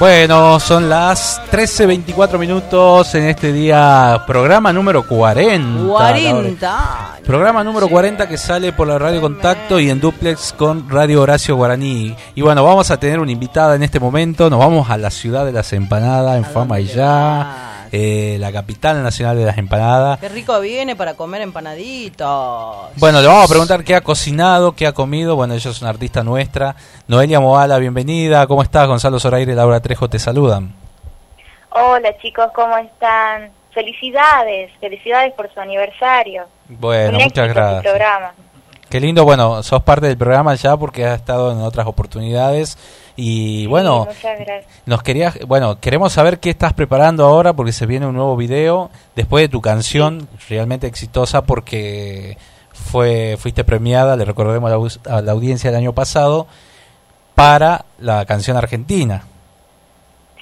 Bueno, son las 13.24 minutos en este día, programa número 40. 40. Programa número 40 que sale por la Radio Contacto y en duplex con Radio Horacio Guaraní. Y bueno, vamos a tener una invitada en este momento. Nos vamos a la ciudad de las empanadas, en Fama y ya. Eh, la capital nacional de las empanadas. Qué rico viene para comer empanaditos. Bueno, le vamos a preguntar qué ha cocinado, qué ha comido. Bueno, ella es una artista nuestra. Noelia Moala, bienvenida. ¿Cómo estás? Gonzalo Zoraire y Laura Trejo te saludan. Hola chicos, ¿cómo están? Felicidades, felicidades por su aniversario. Bueno, muchas gracias. Programa. Qué lindo, bueno, sos parte del programa ya porque has estado en otras oportunidades y bueno, nos querías, bueno, queremos saber qué estás preparando ahora porque se viene un nuevo video después de tu canción realmente exitosa porque fue fuiste premiada, le recordemos a la, audiencia el año pasado para la canción argentina.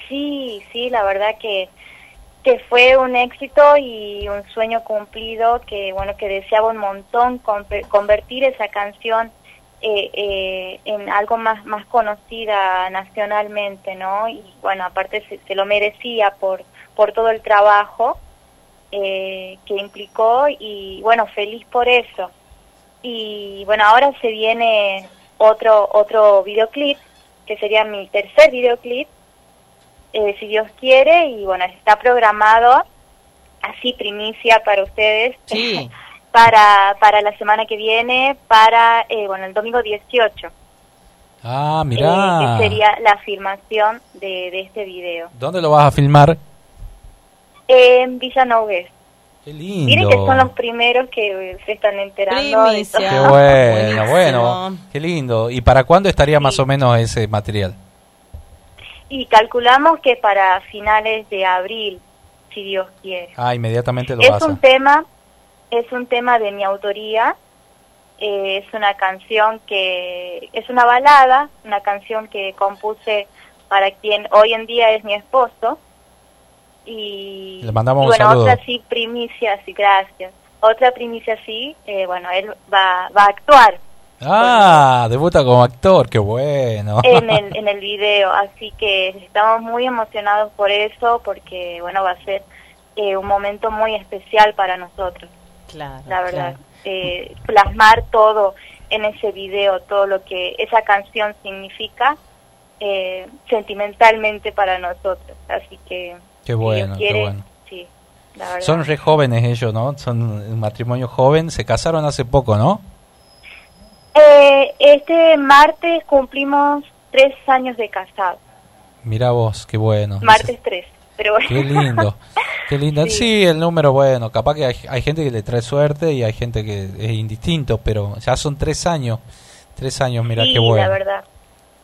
Sí, sí, la verdad que que fue un éxito y un sueño cumplido que bueno que deseaba un montón convertir esa canción eh, eh, en algo más más conocida nacionalmente no y bueno aparte se, lo merecía por por todo el trabajo eh, que implicó y bueno feliz por eso. Y bueno ahora se viene otro otro videoclip que sería mi tercer videoclip si Dios quiere y bueno está programado así primicia para ustedes. Sí. para, para la semana que viene, para, eh, bueno, el domingo 18. Ah, mira. Eh, que sería la filmación de, de este video. ¿Dónde lo vas a filmar? En Villa Nogués. Qué lindo. Miren que son los primeros que se están enterando. Qué bueno, bueno, qué lindo. ¿Y para cuándo estaría más o menos ese material? Y calculamos que para finales de abril, si Dios quiere. Ah, inmediatamente lo Es un tema es un tema de mi autoría, eh, es una canción que es una balada, una canción que compuse para quien hoy en día es mi esposo. Y, Le mandamos bueno, otra sí, primicia, sí, gracias. Otra primicia sí, eh, bueno, él va, va a actuar. Ah, debuta como actor, qué bueno. En el, en el video, así que estamos muy emocionados por eso, porque bueno, va a ser eh, un momento muy especial para nosotros la verdad. Eh, plasmar todo en ese video, todo lo que esa canción significa eh, sentimentalmente para nosotros. Así que... Qué bueno, qué bueno. Son re jóvenes ellos, ¿no? Son un matrimonio joven, se casaron hace poco, ¿no? Eh, este martes cumplimos tres años de casado. Mira vos, qué bueno. Martes tres, pero bueno. Qué lindo. Qué lindo. Sí. el número, bueno, capaz que hay, gente que le trae suerte y hay gente que es indistinto, pero ya son tres años. Tres años, mira qué bueno. la verdad.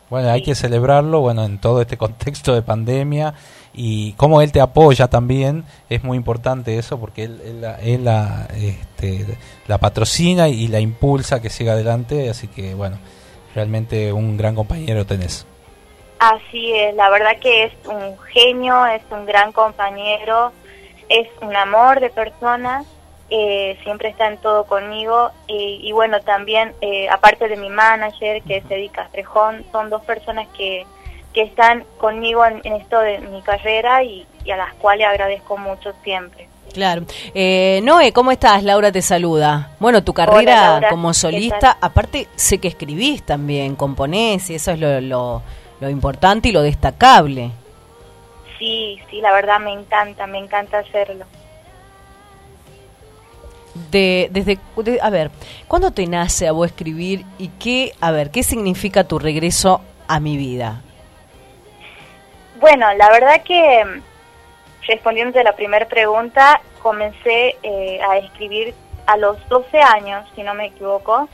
Bueno, hay que celebrarlo, bueno, en todo este contexto de pandemia y cómo él te apoya también, es muy importante eso porque él, él, la, este, la patrocina y la impulsa que siga adelante, así que bueno, realmente un gran compañero tenés. Así es, la verdad que es un genio, es un gran compañero, es un amor de persona, eh, siempre está en todo conmigo y, bueno, también eh, aparte de mi manager que es Eddie Castrejón, son dos personas que, que están conmigo en, esto de mi carrera y, a las cuales agradezco mucho siempre. Claro. Eh, Noé, ¿cómo estás? Laura te saluda. Bueno, tu carrera como solista, aparte sé que escribís también, componés y eso es lo, lo, lo importante y lo destacable. Sí, sí, la verdad me encanta, me encanta hacerlo. De, desde, a ver, ¿cuándo te nace a vos escribir y qué, a ver, qué significa tu regreso a mi vida? Bueno, la verdad que respondiendo a la primera pregunta, comencé eh, a escribir a los 12 años, si no me equivoco,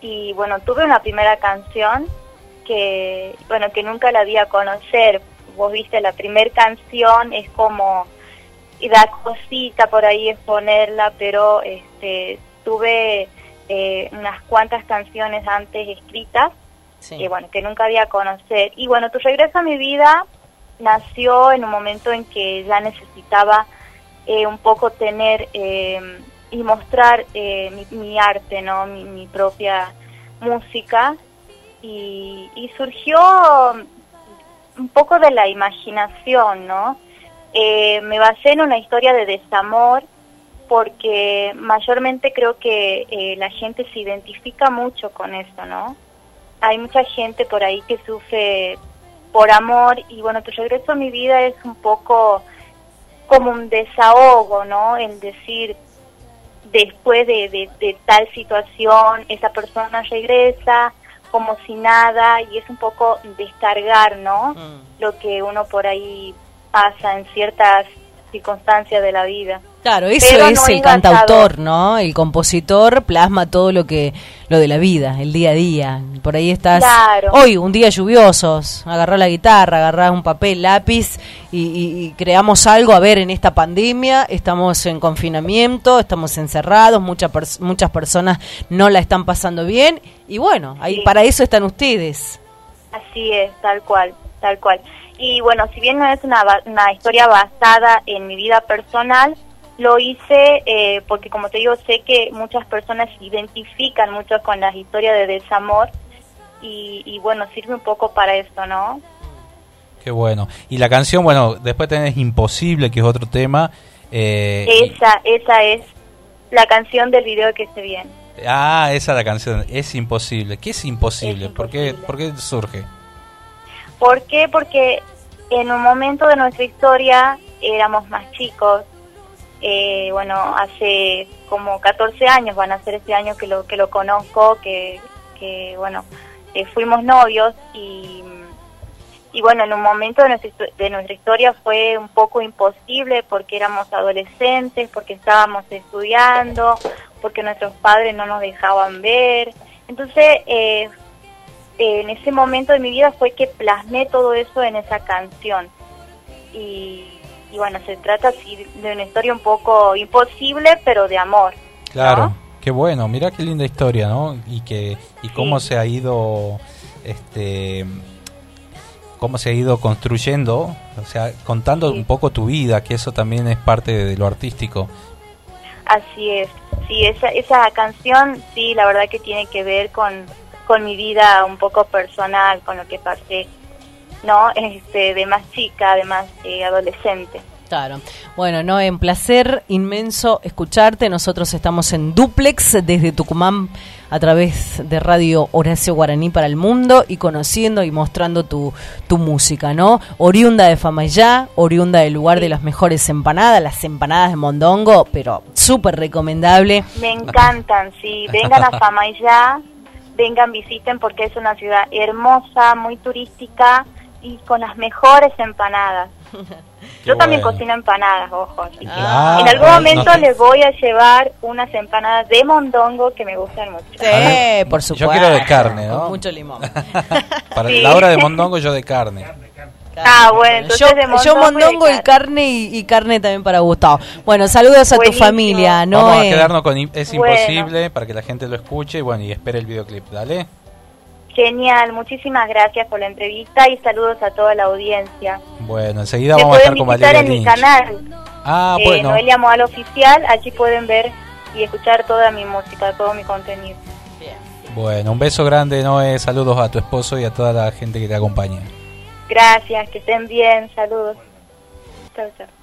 y bueno, tuve una primera canción que, bueno, que nunca la di a conocer. Vos viste la primera canción es como da cosita por ahí exponerla pero este tuve eh, unas cuantas canciones antes escritas que bueno que nunca había conocer. Y bueno tu regreso a mi vida nació en un momento en que ya necesitaba eh, un poco tener eh, y mostrar mi, arte no mi, mi propia música y, y surgió un poco de la imaginación, ¿no? Eh, me basé en una historia de desamor porque mayormente creo que eh, la gente se identifica mucho con esto, ¿no? Hay mucha gente por ahí que sufre por amor y bueno, tu regreso a mi vida es un poco como un desahogo, ¿no? En decir, después de, de tal situación, esa persona regresa como si nada y es un poco descargar, ¿no? Mm. Lo que uno por ahí pasa en ciertas circunstancias de la vida. Claro, eso es el cantautor, ¿no? El compositor plasma todo lo que lo de la vida, el día a día. Por ahí estás hoy un día lluviosos, agarrá la guitarra, agarrá un papel, lápiz y, creamos algo. A ver, en esta pandemia estamos en confinamiento, estamos encerrados, muchas muchas personas no la están pasando bien y bueno, ahí para eso están ustedes. Así es, tal cual, tal cual. Y bueno, si bien no es una, una historia basada en mi vida personal, lo hice eh, porque, como te digo, sé que muchas personas se identifican mucho con las historias de desamor y, bueno, sirve un poco para esto, ¿no? Qué bueno. Y la canción, bueno, después tenés Imposible, que es otro tema. Eh, esa, esa es la canción del video que se viene. Ah, esa es la canción. Es imposible. ¿Qué es imposible? ¿Por, qué, ¿Por qué surge? ¿Por qué? Porque en un momento de nuestra historia éramos más chicos, eh, bueno, hace como 14 años, van a ser este año que lo, que lo conozco, que, que bueno, eh, fuimos novios y, y bueno, en un momento de nuestra, de nuestra historia fue un poco imposible porque éramos adolescentes, porque estábamos estudiando, porque nuestros padres no nos dejaban ver. Entonces, eh, en ese momento de mi vida fue que plasmé todo eso en esa canción. Y y bueno, se trata así de una historia un poco imposible, pero de amor. Claro, qué bueno, mira qué linda historia, ¿no? Y que y cómo se ha ido este cómo se ha ido construyendo, o sea, contando un poco tu vida, que eso también es parte de lo artístico. Así es. Sí, esa esa canción sí, la verdad que tiene que ver con con mi vida un poco personal, con lo que pasé ¿no? Este, de más chica, de más eh, adolescente. Claro. Bueno, no, en placer inmenso escucharte. Nosotros estamos en duplex desde Tucumán a través de Radio Horacio Guaraní para el mundo y conociendo y mostrando tu, tu música, ¿no? Oriunda de Famayá, oriunda del lugar de las mejores empanadas, las empanadas de Mondongo, pero súper recomendable. Me encantan, sí. Vengan a Famayá, vengan, visiten porque es una ciudad hermosa, muy turística y con las mejores empanadas. Yo también cocino empanadas, ojo. Ah, en algún momento les voy a llevar unas empanadas de mondongo que me gustan mucho. Sí, por supuesto. Yo quiero de carne, ¿no? Con mucho limón. Para la hora de mondongo, yo de carne. Ah, bueno, entonces yo, de mondongo, yo mondongo y, carne y, carne también para Gustavo. Bueno, saludos a tu familia, ¿no? Vamos a quedarnos con Es Imposible para que la gente lo escuche y bueno, y espere el videoclip, dale. Genial, muchísimas gracias por la entrevista y saludos a toda la audiencia. Bueno, enseguida vamos a estar con Valeria en mi canal. Ah, eh, bueno. Noelia Moal Oficial, allí pueden ver y escuchar toda mi música, todo mi contenido. Bien. Bueno, un beso grande, Noé, saludos a tu esposo y a toda la gente que te acompaña. Gracias, que estén bien, saludos. Chao, chao.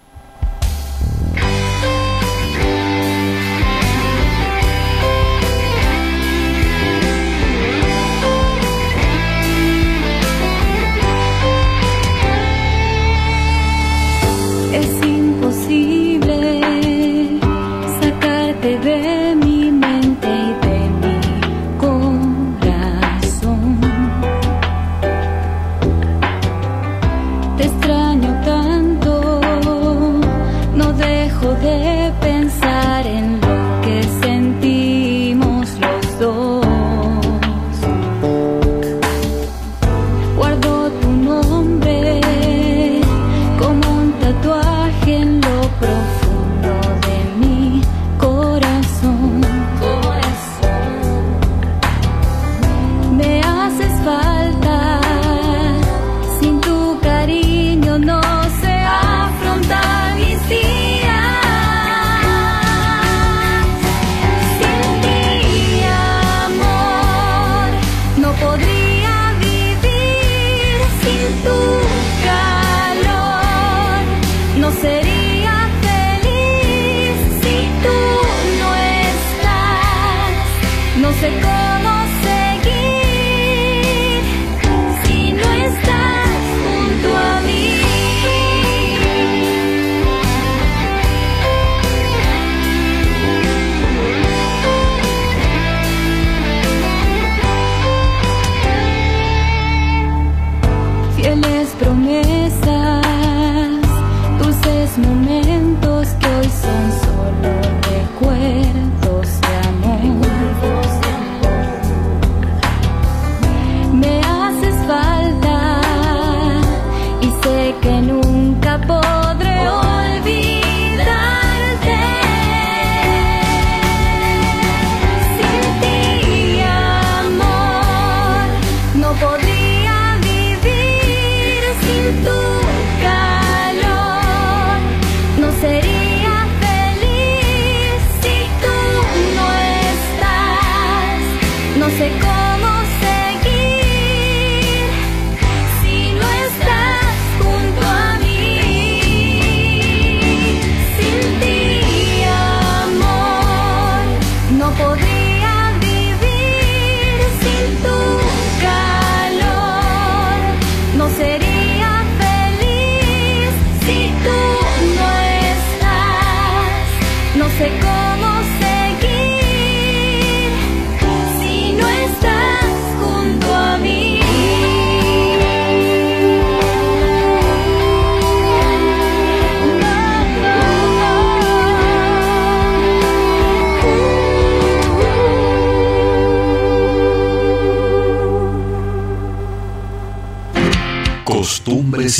Te extraño tanto.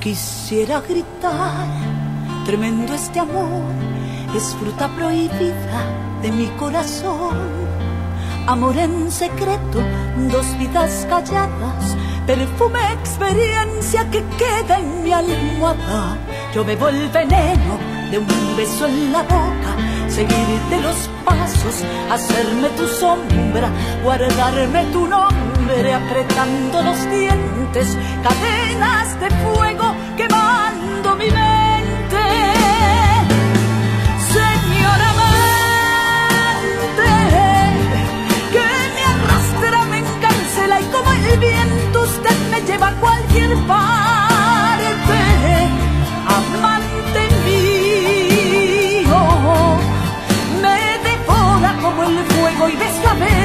Quisiera gritar, tremendo este amor, es fruta prohibida de mi corazón. Amor en secreto, dos vidas calladas, perfume, experiencia que queda en mi almohada. Yo bebo el veneno de un beso en la boca, seguirte los pasos, hacerme tu sombra, guardarme tu nombre, apretando los dientes, cadenas de fuego quemando mi mente. Señora amante, que me arrastra, me encarcela y como el viento usted me lleva a cualquier parte.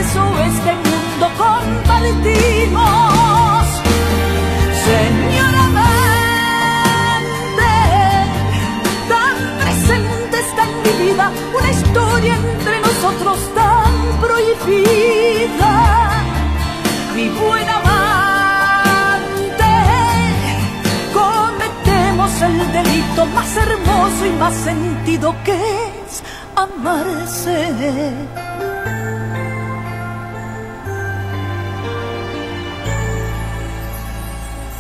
Beso este mundo compartimos. Señora una historia entre nosotros tan prohibida. Mi buena amante, cometemos el delito más hermoso y más sentido que es amarse.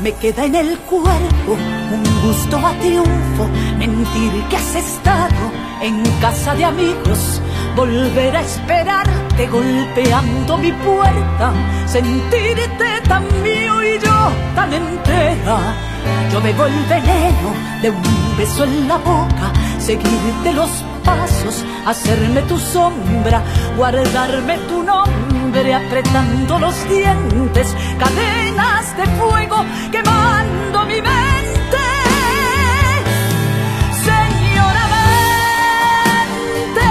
Me queda en el cuerpo un gusto a triunfo, mentir que has estado en casa de amigos, volver a esperarte golpeando mi puerta, sentirte tan mío y yo tan entera. Yo bebo el veneno de un beso en la boca, seguirte los pasos, hacerme tu sombra, guardarme tu nombre apretando los dientes, de fuego quemando mi mente. Señora mente,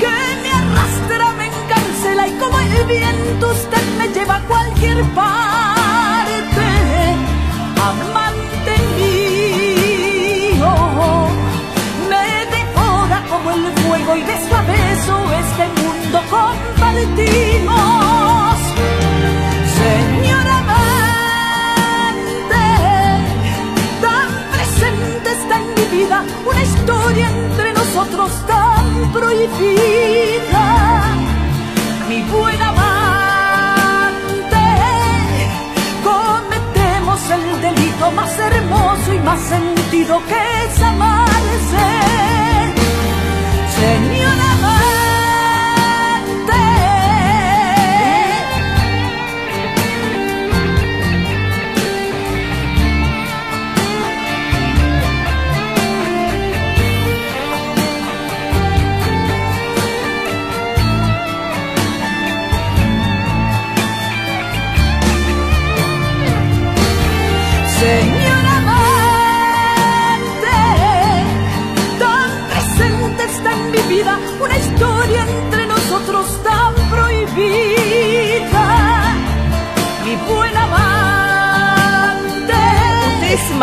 que me arrastra, me encarcela y como el viento usted me lleva a cualquier parte. Amante mío, me devora como el fuego y beso a beso este mundo con tan prohibida. Mi buena amante, cometemos el delito más hermoso y más sentido que es amarse.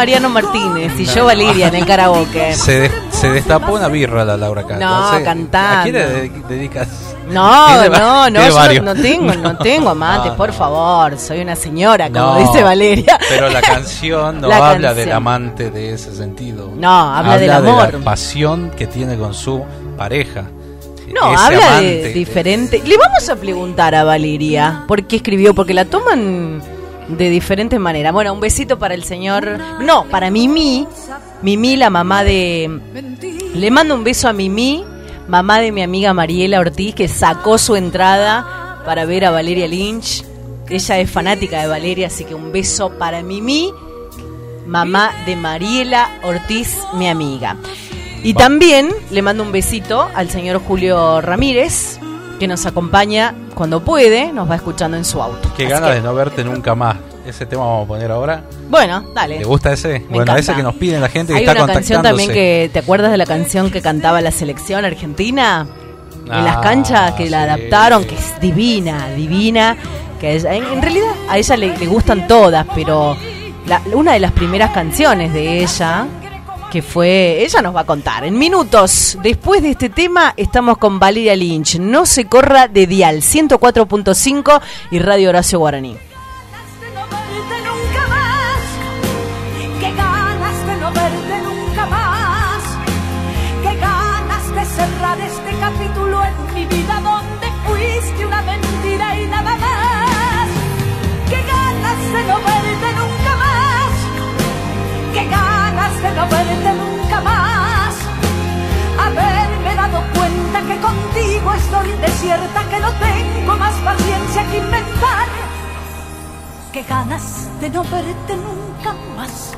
Mariano Martínez y yo Valeria en el karaoke. Se, Se destapó una birra la Laura acá. No, cantando. ¿A quién le dedicas? No, no, no, yo no, tengo, no, tengo amantes, por favor. Soy una señora, como dice Valeria. Pero la canción no habla del amante de ese sentido. No, habla, del amor. De la pasión que tiene con su pareja. No, habla de diferente. Le vamos a preguntar a Valeria por qué escribió, porque la toman de diferentes maneras. Bueno, un besito para el señor. No, para Mimi. Mimi, la mamá de. Le mando un beso a Mimi, mamá de mi amiga Mariela Ortiz, que sacó su entrada para ver a Valeria Lynch. Ella es fanática de Valeria, así que un beso para Mimi, mamá de Mariela Ortiz, mi amiga. Y también le mando un besito al señor Julio Ramírez, que nos acompaña cuando puede, nos va escuchando en su auto. Qué ganas de no verte nunca más. Ese tema vamos a poner ahora. Bueno, dale. ¿Te gusta ese? bueno, ese que nos piden la gente que Hay una canción también que, ¿te acuerdas de la canción que cantaba la selección argentina? en las ah, canchas que la adaptaron, que es divina, divina. Que en, realidad a ella le, gustan todas, pero una de las primeras canciones de ella que fue, ella nos va a contar en minutos. Después de este tema estamos con Valeria Lynch. No se corra de Dial 104.5 y Radio Horacio Guaraní. Contigo estoy desierta, que no tengo más paciencia que inventar. Qué ganas de no verte nunca más.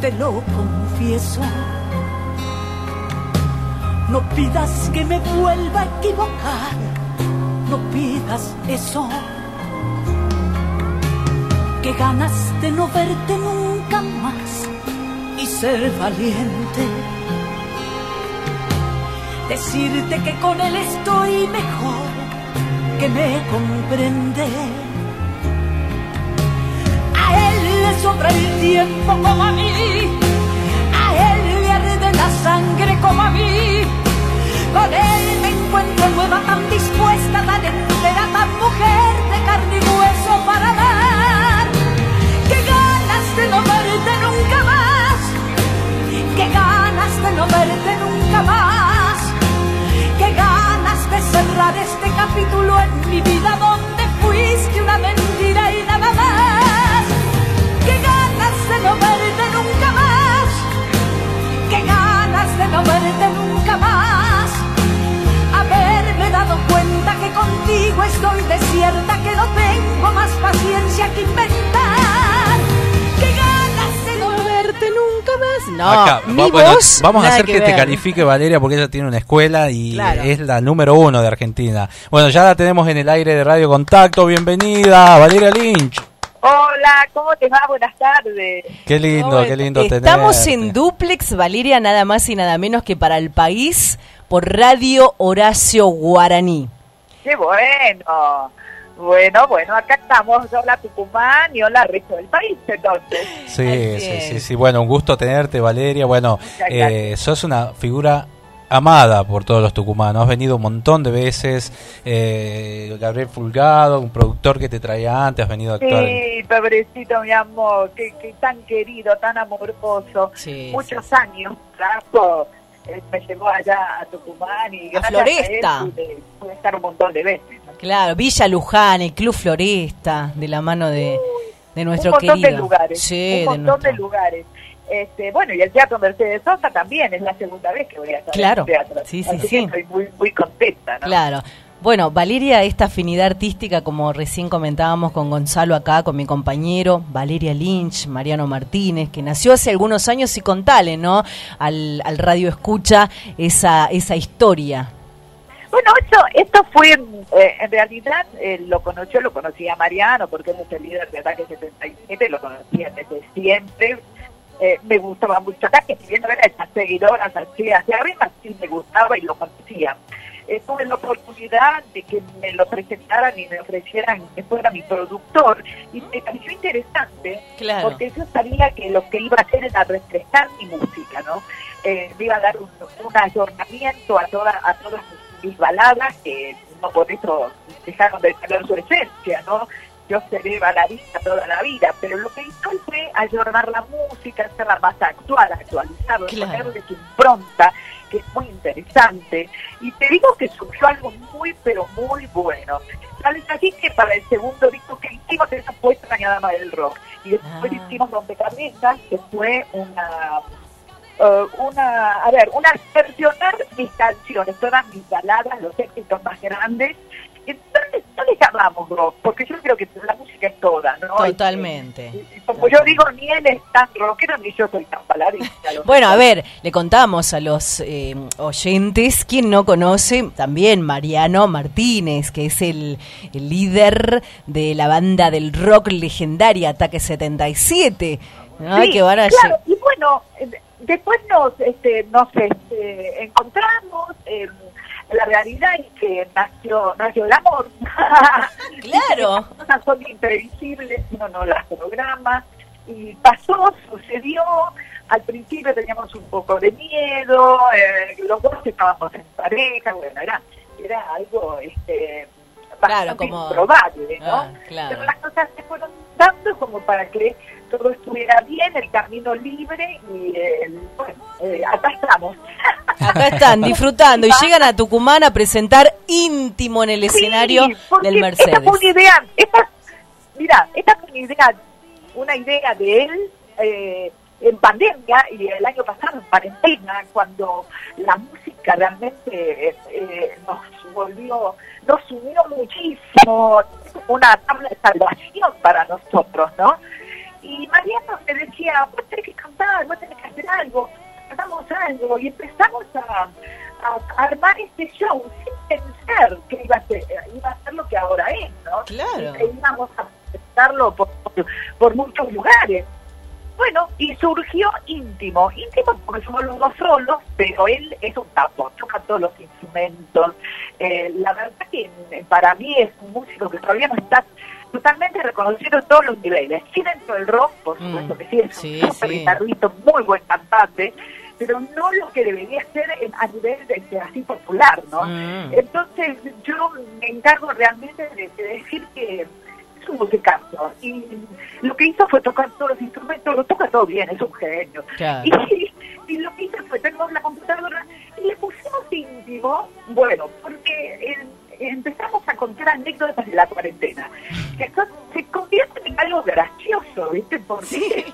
Te lo confieso. No pidas que me vuelva a equivocar, no pidas eso. Que ganas de no verte nunca más y ser valiente. Decirte que con él estoy mejor, que me comprende. A él le sobra el tiempo como a mí la sangre como a mí. Con él me encuentro nueva, tan dispuesta, tan entera, tan mujer de carne y hueso capítulo en mi vida donde fuiste una mentira y nada más. Qué ganas de no verte nunca más. Qué ganas de no verte nunca más. Haberme dado cuenta que contigo estoy desierta, que no tengo más paciencia que inventar. Nunca más. No, vamos a hacer que, te califique Valeria porque ella tiene una escuela y es la número uno de Argentina. Bueno, ya la tenemos en el aire de Radio Contacto. Bienvenida, Valeria Lynch. Hola, ¿cómo te va? Buenas tardes. Qué lindo, qué lindo Estamos en duplex, Valeria, nada más y nada menos que para el país por Radio Horacio Guaraní. Qué bueno. Bueno, bueno, acá estamos, hola Tucumán y hola resto del país, entonces. Sí, sí, sí, sí, bueno, un gusto tenerte, Valeria. Bueno, eh, sos una figura amada por todos los tucumanos. Has venido un montón de veces. Eh, Gabriel Fulgado, un productor que te traía antes, has venido a actuar. Sí, pobrecito, mi amor, que, tan querido, tan amoroso. Muchos años, trajo, eh, me llevó allá a Tucumán y a Floresta. pude, estar un montón de veces. Claro, Villa Luján, el Club Floresta, de la mano de, de nuestro un montón De lugares, sí, un montón de lugares. Este, bueno, y el Teatro Mercedes Sosa también es la segunda vez que voy a estar claro. en el teatro. Sí, sí, sí. estoy muy, muy contenta, ¿no? Claro. Bueno, Valeria, esta afinidad artística, como recién comentábamos con Gonzalo acá, con mi compañero, Valeria Lynch, Mariano Martínez, que nació hace algunos años y contale, ¿no? Al, al radio escucha esa, esa historia. Bueno, esto, esto fue, eh, en realidad, eh, lo conoció, lo conocía Mariano, porque él es el líder de Ataque 77, lo conocía desde siempre, eh, me gustaba mucho acá, que si bien no era esa seguidora así hacia arriba, sí me gustaba y lo conocía. Eh, tuve la oportunidad de que me lo presentaran y me ofrecieran que fuera mi productor y me pareció interesante porque yo sabía que lo que iba a hacer era refrescar mi música, ¿no? me iba a dar un, un ayornamiento a, toda, a todas mis baladas, que no por eso dejaron de tener su esencia, ¿no? Yo seré baladista toda la vida, pero lo que hizo fue ayornar la música, hacerla más actual, actualizarla, ponerle su impronta, que es muy interesante. Y te digo que surgió algo muy, pero muy bueno. Tal así que para el segundo disco que hicimos, esa fue Extraña Dama del Rock. Y después ah. hicimos Rompecabezas, que fue una uh, una, a ver, una versionar mis canciones, todas mis baladas, los éxitos más grandes, entonces, no le llamamos rock, porque yo creo que la música es toda, ¿no? Totalmente. como yo digo, ni él es tan rockero ni yo soy tan baladista. bueno, a ver, le contamos a los eh, oyentes, quien no conoce, también Mariano Martínez, que es el, líder de la banda del rock legendaria Ataque 77. Ay, que van a claro, y bueno, eh, después nos, este, nos este, encontramos... Eh, la realidad es que nació, nació el amor. Claro. Las son imprevisibles, uno no las programa. Y pasó, sucedió. Al principio teníamos un poco de miedo, eh, los dos estábamos en pareja, bueno, era, era algo este, bastante como... improbable, ¿no? Ah, Pero las cosas se fueron dando como para que todo estuviera bien, el camino libre y bueno, eh, acá estamos. Acá están disfrutando y llegan a Tucumán a presentar íntimo en el escenario del Mercedes. Esta fue una idea, mira, esta fue una idea, una idea de él eh, en pandemia y el año pasado en cuarentena, cuando la música realmente eh, nos volvió, nos unió muchísimo, una tabla de salvación para nosotros, ¿no? Y Mariano me decía, vos tenés que cantar, vos tenés que hacer algo, hagamos algo. Y empezamos a, armar este show sin pensar que iba a ser, iba a ser lo que ahora es, ¿no? Claro. Y íbamos a presentarlo por, por, muchos lugares. Bueno, y surgió íntimo, íntimo porque somos los dos solos, pero él es un tapo, toca todos los instrumentos. Eh, la verdad que para mí es un músico que todavía no está totalmente reconocido en todos los niveles. Sí dentro del rock, por mm. supuesto que sí, es sí, un super guitarrista, muy buen cantante, pero no lo que debería ser a nivel de, así popular, ¿no? Mm. Entonces yo me encargo realmente de, decir que es un musicazo y lo que hizo fue tocar todos los instrumentos, lo toca todo bien, es un genio. Y, y, lo que hizo fue tenemos la computadora y le pusimos íntimo, bueno, porque empezamos a contar anécdotas de la cuarentena, que se convierte en algo gracioso, ¿viste? Porque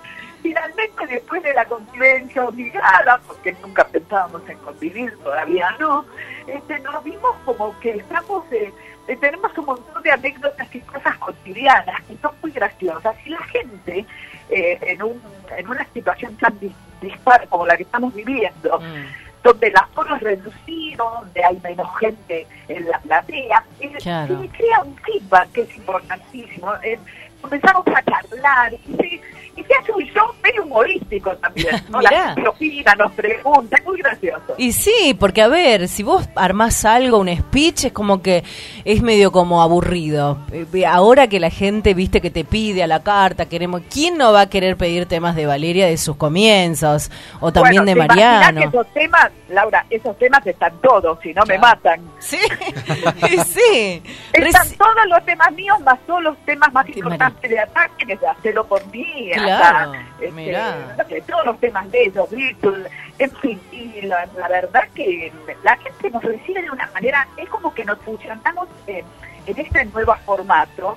finalmente después de la convivencia obligada, porque nunca pensábamos en convivir, todavía no, este, nos vimos como que estamos, eh, eh, tenemos un montón de anécdotas y cosas cotidianas que son muy graciosas y la gente eh, en, un, en una situación tan dispar como la que estamos viviendo, mm donde el aforo es reducido, donde hay menos gente en la platea, y, crea un feedback que es importantísimo. Eh, comenzamos a charlar y y se hace un show medio humorístico también. ¿no? La gente opina, nos pregunta, es muy gracioso. Y sí, porque a ver, si vos armás algo, un speech, es como que es medio como aburrido. Eh, ahora que la gente, viste, que te pide a la carta, queremos, ¿quién no va a querer pedir temas de Valeria de sus comienzos? O también de Mariano. Que esos temas, Laura, esos temas están todos, si no me matan. Sí, sí. Están todos los temas míos, más todos los temas más importantes de ataque, que hacerlo por mí. Claro, este, todos los temas de ellos, en fin, y la, verdad que la gente nos recibe de una manera, es como que nos funcionamos en, este nuevo formato,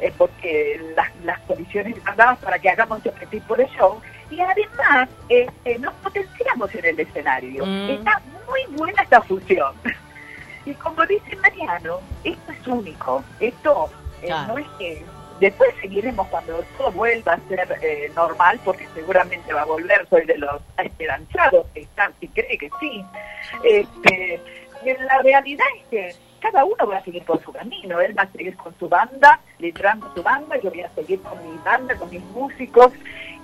eh, porque las, las condiciones están dadas para que hagamos este tipo de show, y además este, nos potenciamos en el escenario. Mm. Está muy buena esta fusión. Y como dice Mariano, esto es único, esto eh, no es que Después seguiremos cuando todo vuelva a ser eh, normal, porque seguramente va a volver, soy de los esperanzados que están, si cree que sí. Este, la realidad es que cada uno va a seguir por su camino, él va a seguir con su banda, liderando su banda, yo voy a seguir con mi banda, con mis músicos,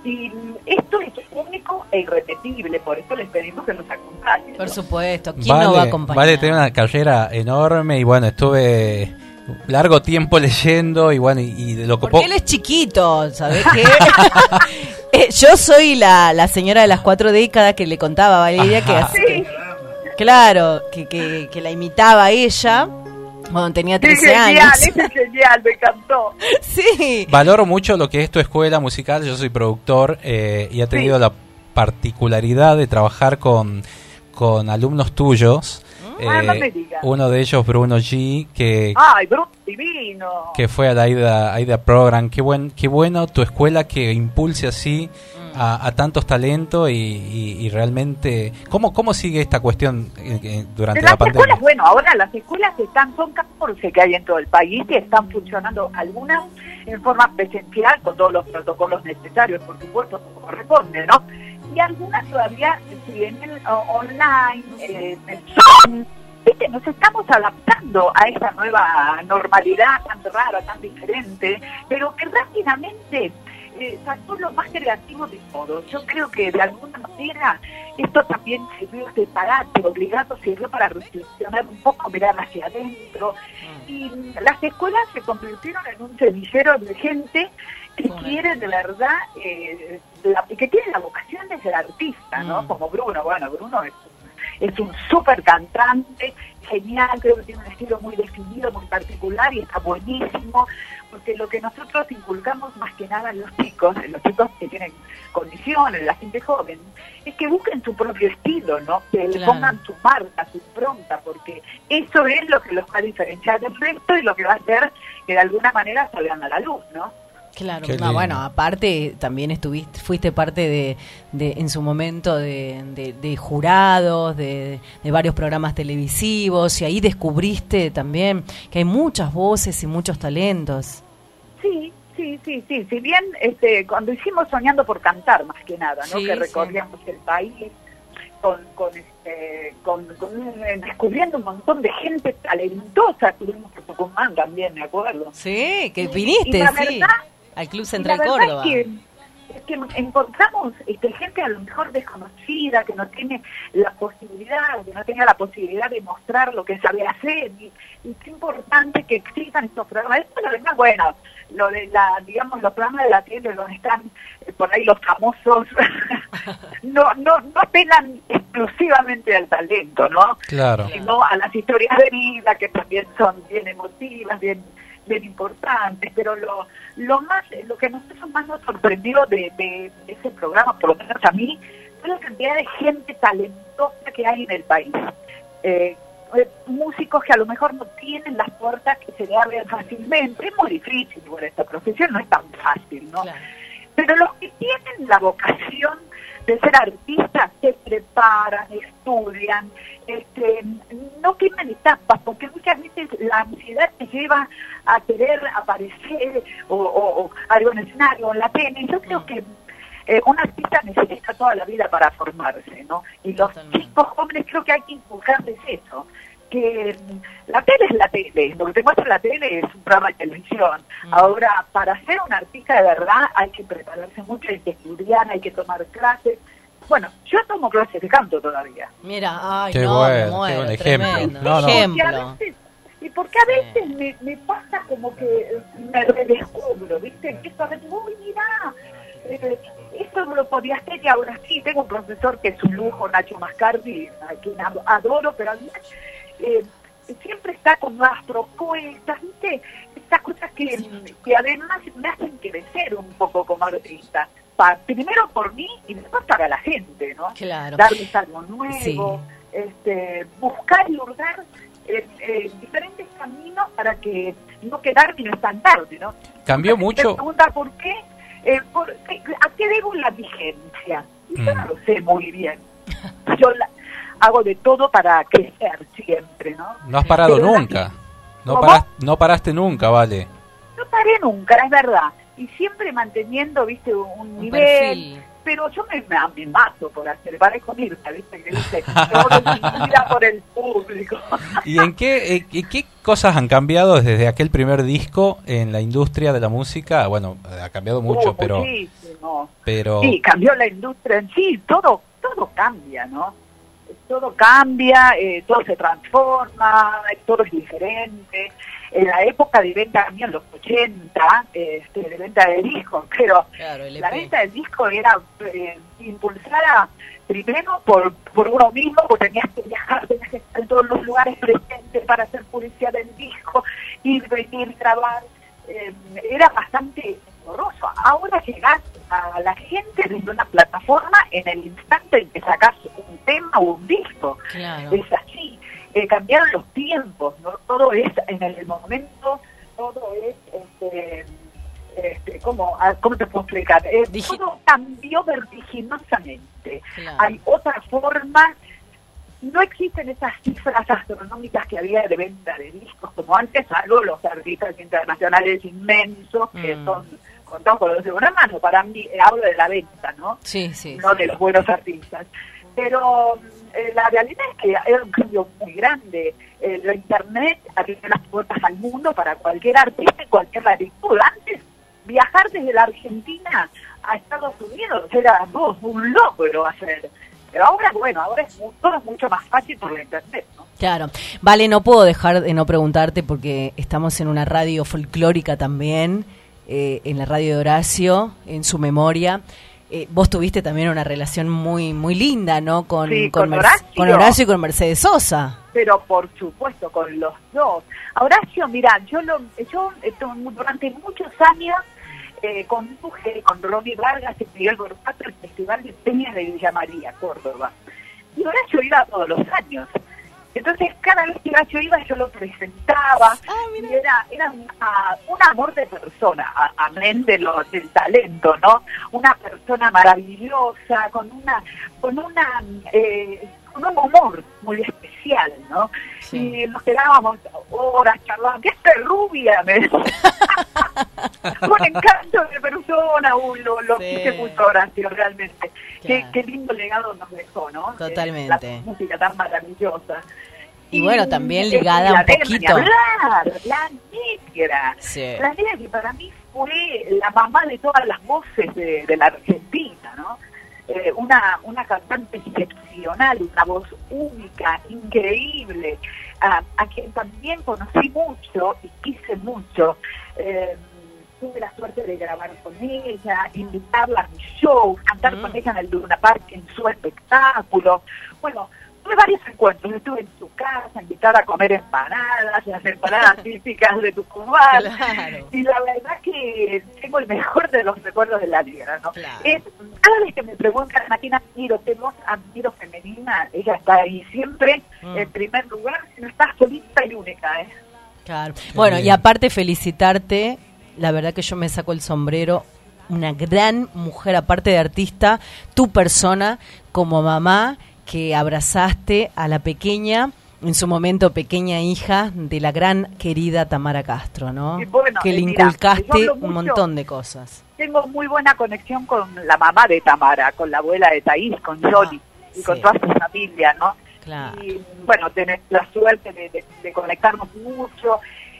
y esto es único e irrepetible, por eso les pedimos que nos acompañen. Por supuesto, ¿quién no va a acompañar? Vale, tiene una carrera enorme y bueno, estuve largo tiempo leyendo y bueno, y, de lo que Porque él es chiquito, ¿sabes qué? que yo soy la, la señora de las cuatro décadas que le contaba a Valeria que, claro, que, que, que la imitaba ella cuando tenía 13 años. Es genial, me encantó. sí. Valoro mucho lo que es tu escuela musical. Yo soy productor eh, y he tenido la particularidad de trabajar con, con alumnos tuyos Ah, eh, uno de ellos, Bruno G, que, Ay, Bruno, divino. que fue a la AIDA, AIDA Program. Qué, buen, qué bueno tu escuela que impulse así mm. a, tantos talentos y, realmente... ¿cómo, ¿Cómo sigue esta cuestión eh, eh, durante la pandemia? Escuelas, bueno, ahora las escuelas están, son 14 que hay en todo el país y están funcionando algunas en forma presencial con todos los protocolos necesarios, por supuesto, como corresponde, ¿no? Y algunas todavía vienen online, eh, son, nos estamos adaptando a esta nueva normalidad tan rara, tan diferente, pero que rápidamente eh, sacó lo más creativo de todo. Yo creo que de alguna manera esto también sirvió de parate, obligado sirvió para reflexionar un poco, mirar hacia adentro. Mm. Y las escuelas se convirtieron en un semillero de gente que quiere de verdad, eh, que tiene la vocación de ser artista, ¿no? Mm. Como Bruno, bueno, Bruno es, es un súper cantante, genial, creo que tiene un estilo muy definido, muy particular y está buenísimo, porque lo que nosotros inculcamos más que nada en los chicos, en los chicos que tienen condiciones, la gente joven, es que busquen su propio estilo, ¿no? Que le pongan su marca, su pronta, porque eso es lo que los va a diferenciar del resto y lo que va a hacer que de alguna manera salgan a la luz, ¿no? Claro, bueno, aparte también estuviste, fuiste parte de, de en su momento de, de, jurados, de, de, varios programas televisivos y ahí descubriste también que hay muchas voces y muchos talentos. Sí, sí, sí, sí. Si bien este, cuando hicimos Soñando por Cantar, más que nada, ¿no? que recorríamos el país con, con, este, con, descubriendo un montón de gente talentosa, tuvimos por Tucumán también, me acuerdo. Sí, que viniste, sí al Club Central Córdoba. Es que, encontramos este, gente a lo mejor desconocida, que no tiene la posibilidad, que no tenga la posibilidad de mostrar lo que sabe hacer. Y, es importante que existan estos programas. Esto lo demás, bueno, lo de la, digamos, los programas de la tele donde están eh, por ahí los famosos, no, no, no apelan exclusivamente al talento, ¿no? Claro. Sino a las historias de vida que también son bien emotivas, bien bien importantes, pero lo, lo más, lo que nosotros más nos sorprendió de, de, ese programa, por lo menos a mí, fue la cantidad de gente talentosa que hay en el país. Eh, eh, músicos que a lo mejor no tienen las puertas que se le abren fácilmente. Es muy difícil, por esta profesión no es tan fácil, ¿no? Pero los que tienen la vocación de ser artistas se preparan, estudian, este, no queman etapas, porque muchas veces la ansiedad te lleva a querer aparecer o, algo en el escenario, o en la tele. Yo creo que eh, un artista necesita toda la vida para formarse, ¿no? Y los chicos jóvenes creo que hay que inculcarles eso, que la tele es la tele, lo que te muestra la tele es un programa de televisión. Mm. Ahora, para ser un artista de verdad hay que prepararse mucho, hay que estudiar, hay que tomar clases. Bueno, yo tomo clases de canto todavía. Mira, ay, qué no, bueno, qué buen ejemplo. No, ejemplo. Y porque a veces me, me, pasa como que me redescubro, ¿viste? Empiezo a ver, uy, mira, eh, esto no lo podía hacer y ahora sí. Tengo un profesor que es un lujo, Nacho Mascardi, a quien adoro, pero además eh, siempre está con nuevas propuestas, ¿viste? Estas cosas que, que además me hacen crecer un poco como artista. primero por mí y después para la gente, ¿no? Claro. Darles algo nuevo, este, buscar y hurgar eh, diferentes caminos para que no quedar ni estancarte, ¿no? Cambió mucho. Me pregunta por qué, eh, por, ¿a qué debo la vigencia? Y yo no mm. lo sé muy bien. Yo la, hago de todo para crecer siempre, ¿no? No has parado nunca. No, no paraste nunca, vale. No paré nunca, es verdad. Y siempre manteniendo, viste, un, nivel. Pero yo me, me, mato por hacer, parezco Mirta, viste, que dice, todo por el público. ¿Y en qué, eh, qué cosas han cambiado desde aquel primer disco en la industria de la música? Bueno, ha cambiado mucho, uh, pero... Pero... Sí, cambió la industria en sí, todo, todo cambia, ¿no? Todo cambia, eh, todo se transforma, todo es diferente. en la época de venta en los 80, este, de venta de discos, pero la venta del disco era eh, impulsada primero por, por uno mismo, porque tenías que viajar, tenías que estar en todos los lugares presentes para hacer publicidad del disco, ir, venir, grabar. Eh, era bastante horroroso. Ahora llegas a la gente desde una plataforma en el instante en que sacas un tema o un disco. Es así. Eh, cambiaron los tiempos, ¿no? Todo es en el momento, todo es... Este, este, ¿cómo, ah, ¿cómo te puedo explicar? Eh, todo cambió vertiginosamente. Hay otra forma, no existen esas cifras astronómicas que había de venta de discos como antes, salvo los artistas internacionales inmensos que mm. son contados con los de una mano. Para mí, eh, hablo de la venta, ¿no? Sí, sí. No de los buenos artistas. Pero eh, la realidad es que era un cambio muy grande. la Internet abrió las puertas al mundo para cualquier artista en cualquier latitud. Antes viajar desde la Argentina a Estados Unidos era un logro hacer. Pero ahora, bueno, ahora es todo mucho más fácil por la internet, ¿no? Claro. Vale, no puedo dejar de no preguntarte porque estamos en una radio folclórica también, eh, en la radio de Horacio, en su memoria. Eh, vos tuviste también una relación muy muy linda, ¿no? Con, con, Horacio. con Horacio y con Mercedes Sosa. Pero por supuesto, con los dos. Horacio, mira, yo, lo, yo eh, durante muchos años eh, conduje con Ronnie Vargas y Miguel Gorbato el Festival de Peñas de Villa María, Córdoba. Y Horacio iba todos los años. Entonces, cada vez que Horacio iba, yo lo presentaba. Ah, y era, era un amor de persona, amén de lo, del talento, ¿no? Una persona maravillosa, con una, con una eh, con un humor muy especial, ¿no? Y nos quedábamos horas charlando, ¿qué es rubia? Me un encanto de persona, uy, lo, lo sí. que puso Horacio, realmente. Qué, qué, lindo legado nos dejó, ¿no? Totalmente. la música tan maravillosa. Y, bueno, también ligada un poquito. Hablar, la negra. Sí. La negra que para mí fue la mamá de todas las voces de, de la Argentina, ¿no? Eh, una, una cantante excepcional, una voz única, increíble, a, quien también conocí mucho y quise mucho. Eh, tuve la suerte de grabar con ella, invitarla a mi show, cantar con mm. ella en el Luna Park en su espectáculo. Bueno, tuve varios encuentros. Estuve en su casa, invitada a comer empanadas, las empanadas típicas de Tucumán. Y la verdad que tengo el mejor de los recuerdos de la vida, ¿no? Es, cada vez que me preguntan, Martina, admiro, tenemos admiro femenina, ella está ahí siempre mm. en primer lugar, no está solita y única, ¿eh? Claro. bueno, y aparte felicitarte, la verdad que yo me saco el sombrero una gran mujer, aparte de artista, tu persona como mamá que abrazaste a la pequeña, en su momento pequeña hija de la gran querida Tamara Castro, ¿no? que le inculcaste un montón de cosas. Tengo muy buena conexión con la mamá de Tamara, con la abuela de Taís, con Johnny y con toda su familia, ¿no? Y bueno, tenés la suerte de, conectarnos mucho.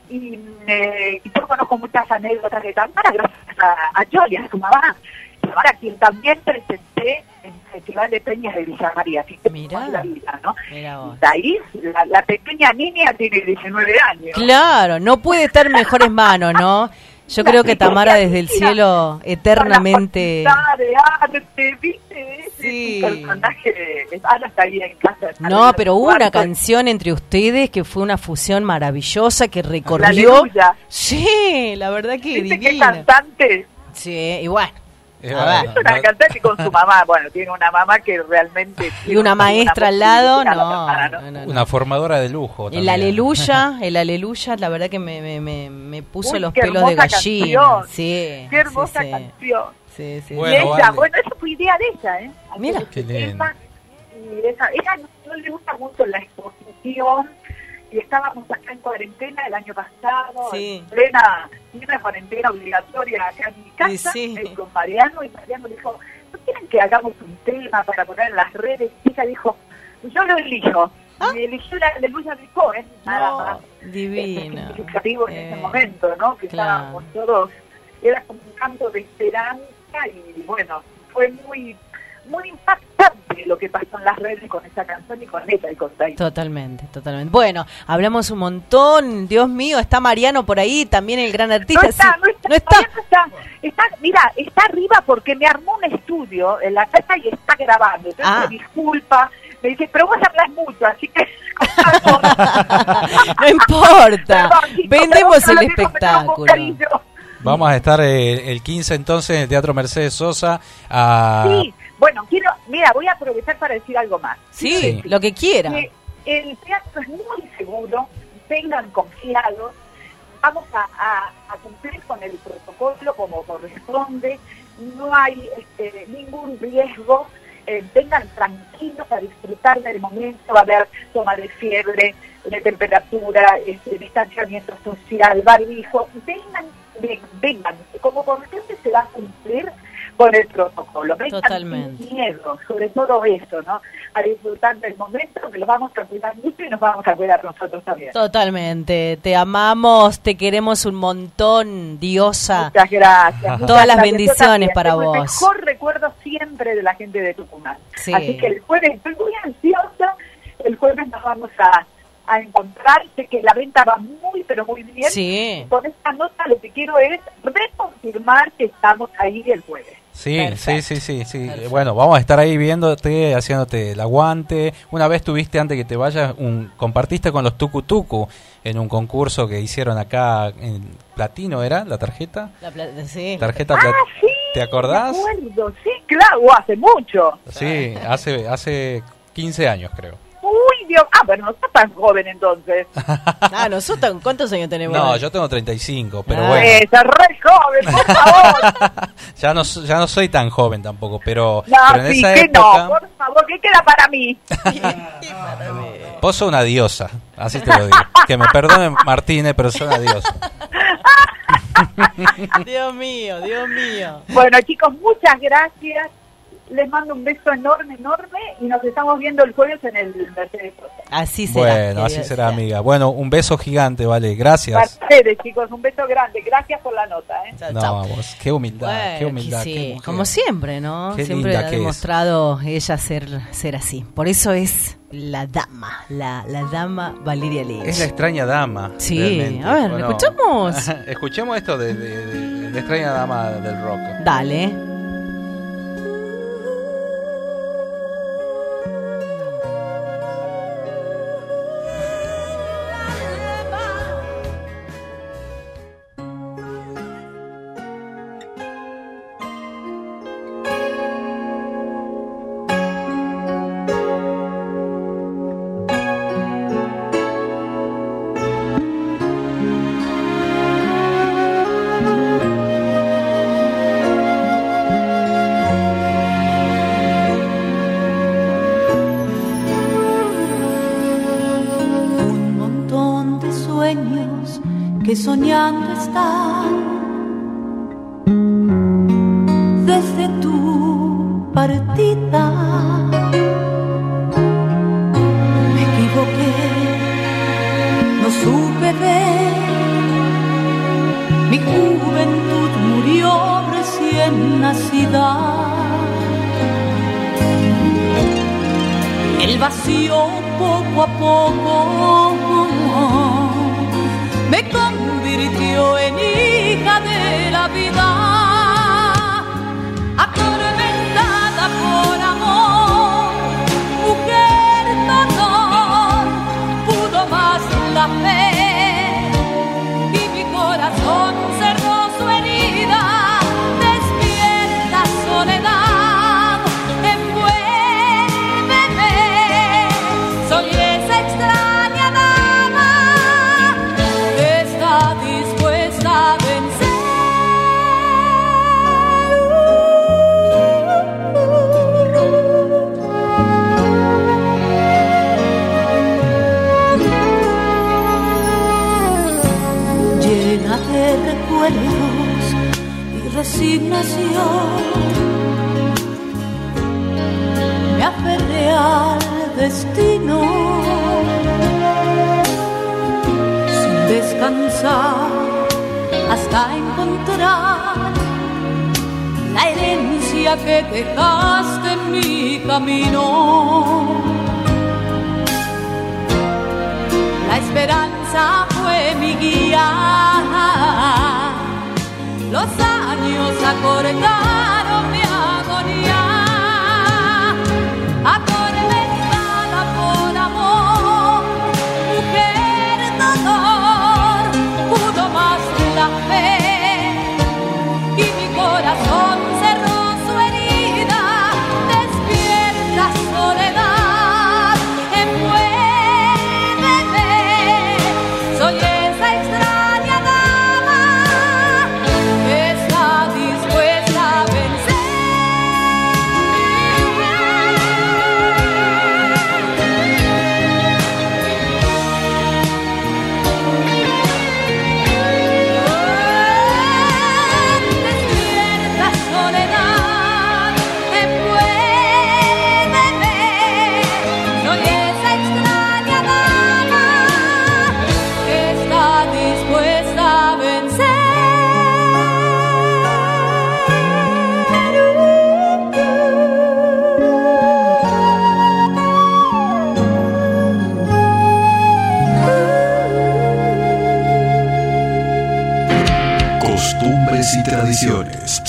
Y, eh, y, yo conozco muchas anécdotas de Tamara gracias a, a Johnny, a su mamá. Tamara, quien también presenté en Festival de Peñas de Villa María, así que Mira. la vida, ¿no? ahí, la, pequeña niña tiene 19 años. Claro, no puede estar en mejores manos, ¿no? Yo creo que Tamara desde el cielo eternamente... ¿viste? Sí. personaje, Ana está ahí en casa. No, pero hubo una canción entre ustedes que fue una fusión maravillosa que recorrió... La sí, la verdad que divina. Que cantante. Sí, y bueno, es una cantante con su mamá. Bueno, tiene una mamá que realmente. Y una maestra al lado, no, Una formadora de lujo. El aleluya, el aleluya, la verdad que me, me, me, puso los pelos de gallina. Sí, qué hermosa canción. Sí, sí. Bueno, ella, bueno, eso fue idea de ella, ¿eh? Mira. Qué y esa, ella no le gusta mucho la exposición y estábamos acá en cuarentena el año pasado, en plena, cuarentena obligatoria acá en mi casa, eh, con Mariano, y Mariano dijo, ¿no quieren que hagamos un tema para poner en las redes? Y ella dijo, yo lo elijo. ¿Ah? Y eligió la aleluya de Cohen, nada más. Divina. significativo en ese eh, momento, ¿no? Que estábamos todos, era como un canto de esperanza y bueno, fue muy, muy impactante lo que pasó en las redes con esa canción y con esta y con Totalmente, totalmente. Bueno, hablamos un montón. Dios mío, está Mariano por ahí, también el gran artista. No está, no está. está. mira, está arriba porque me armó un estudio en la casa y está grabando. Entonces, ah. disculpa. Me dice, pero vos hablas mucho, así que... no importa. Vendemos el espectáculo. Vamos a estar eh, el 15 entonces en el Teatro Mercedes Sosa. Sí, bueno, quiero, mira, voy a aprovechar para decir algo más. Sí, lo que quiera. el teatro es muy seguro, tengan confiados, vamos a, cumplir con el protocolo como corresponde, no hay este, ningún riesgo, eh, vengan tranquilos a disfrutar del momento, va a haber toma de fiebre, de temperatura, este, distanciamiento social, barbijo, vengan vengan, como ejemplo se va a cumplir con el protocolo. Totalmente. Sin miedo, sobre todo eso, ¿no? A disfrutar del momento, que lo vamos a cuidar mucho y nos vamos a cuidar nosotros también. Totalmente. Te amamos, te queremos un montón, diosa. Muchas gracias. Todas las bendiciones para vos. El mejor recuerdo siempre de la gente de Tucumán. Así que el jueves estoy muy ansiosa. El jueves nos vamos a a encontrarse, que la venta va muy, pero muy bien. Sí. Con esta nota lo que quiero es reconfirmar que estamos ahí el jueves. Sí, sí, sí, sí, sí. Bueno, vamos a estar ahí viéndote, haciéndote el aguante. Una vez tuviste, antes que te vayas, un compartiste con los Tucu Tucu en un concurso que hicieron acá en Platino, ¿era la tarjeta? La sí. Tarjeta ah, sí, ¿Te acordás? Me acuerdo, sí, claro, hace mucho. Sí, hace, hace 15 años creo. Ah, pero no está tan joven entonces. ah, nosotros, ¿cuántos años tenemos? No, yo tengo 35, pero ah. bueno. Es re joven, por favor. ya, no, ya no soy tan joven tampoco, pero, no, pero en sí, esa que época... no, por favor, ¿qué queda para mí? Vos sos una diosa, así te lo digo. Que me perdone Martínez, pero sos una diosa. Dios mío, Dios mío. Bueno, chicos, muchas gracias les mando un beso enorme, enorme y nos estamos viendo el jueves en el Mercedes Así será. Bueno, así será, amiga. Bueno, un beso gigante, vale. Gracias. Para ustedes, chicos, un beso grande. Gracias por la nota. ¿eh? no, vamos, qué humildad, qué humildad. como siempre, ¿no? siempre ha demostrado ella ser, ser así. Por eso es la dama, la, la dama Valeria Lee. Es la extraña dama. Sí, a ver, ¿escuchamos? escuchemos esto de, de la extraña dama del rock. Dale.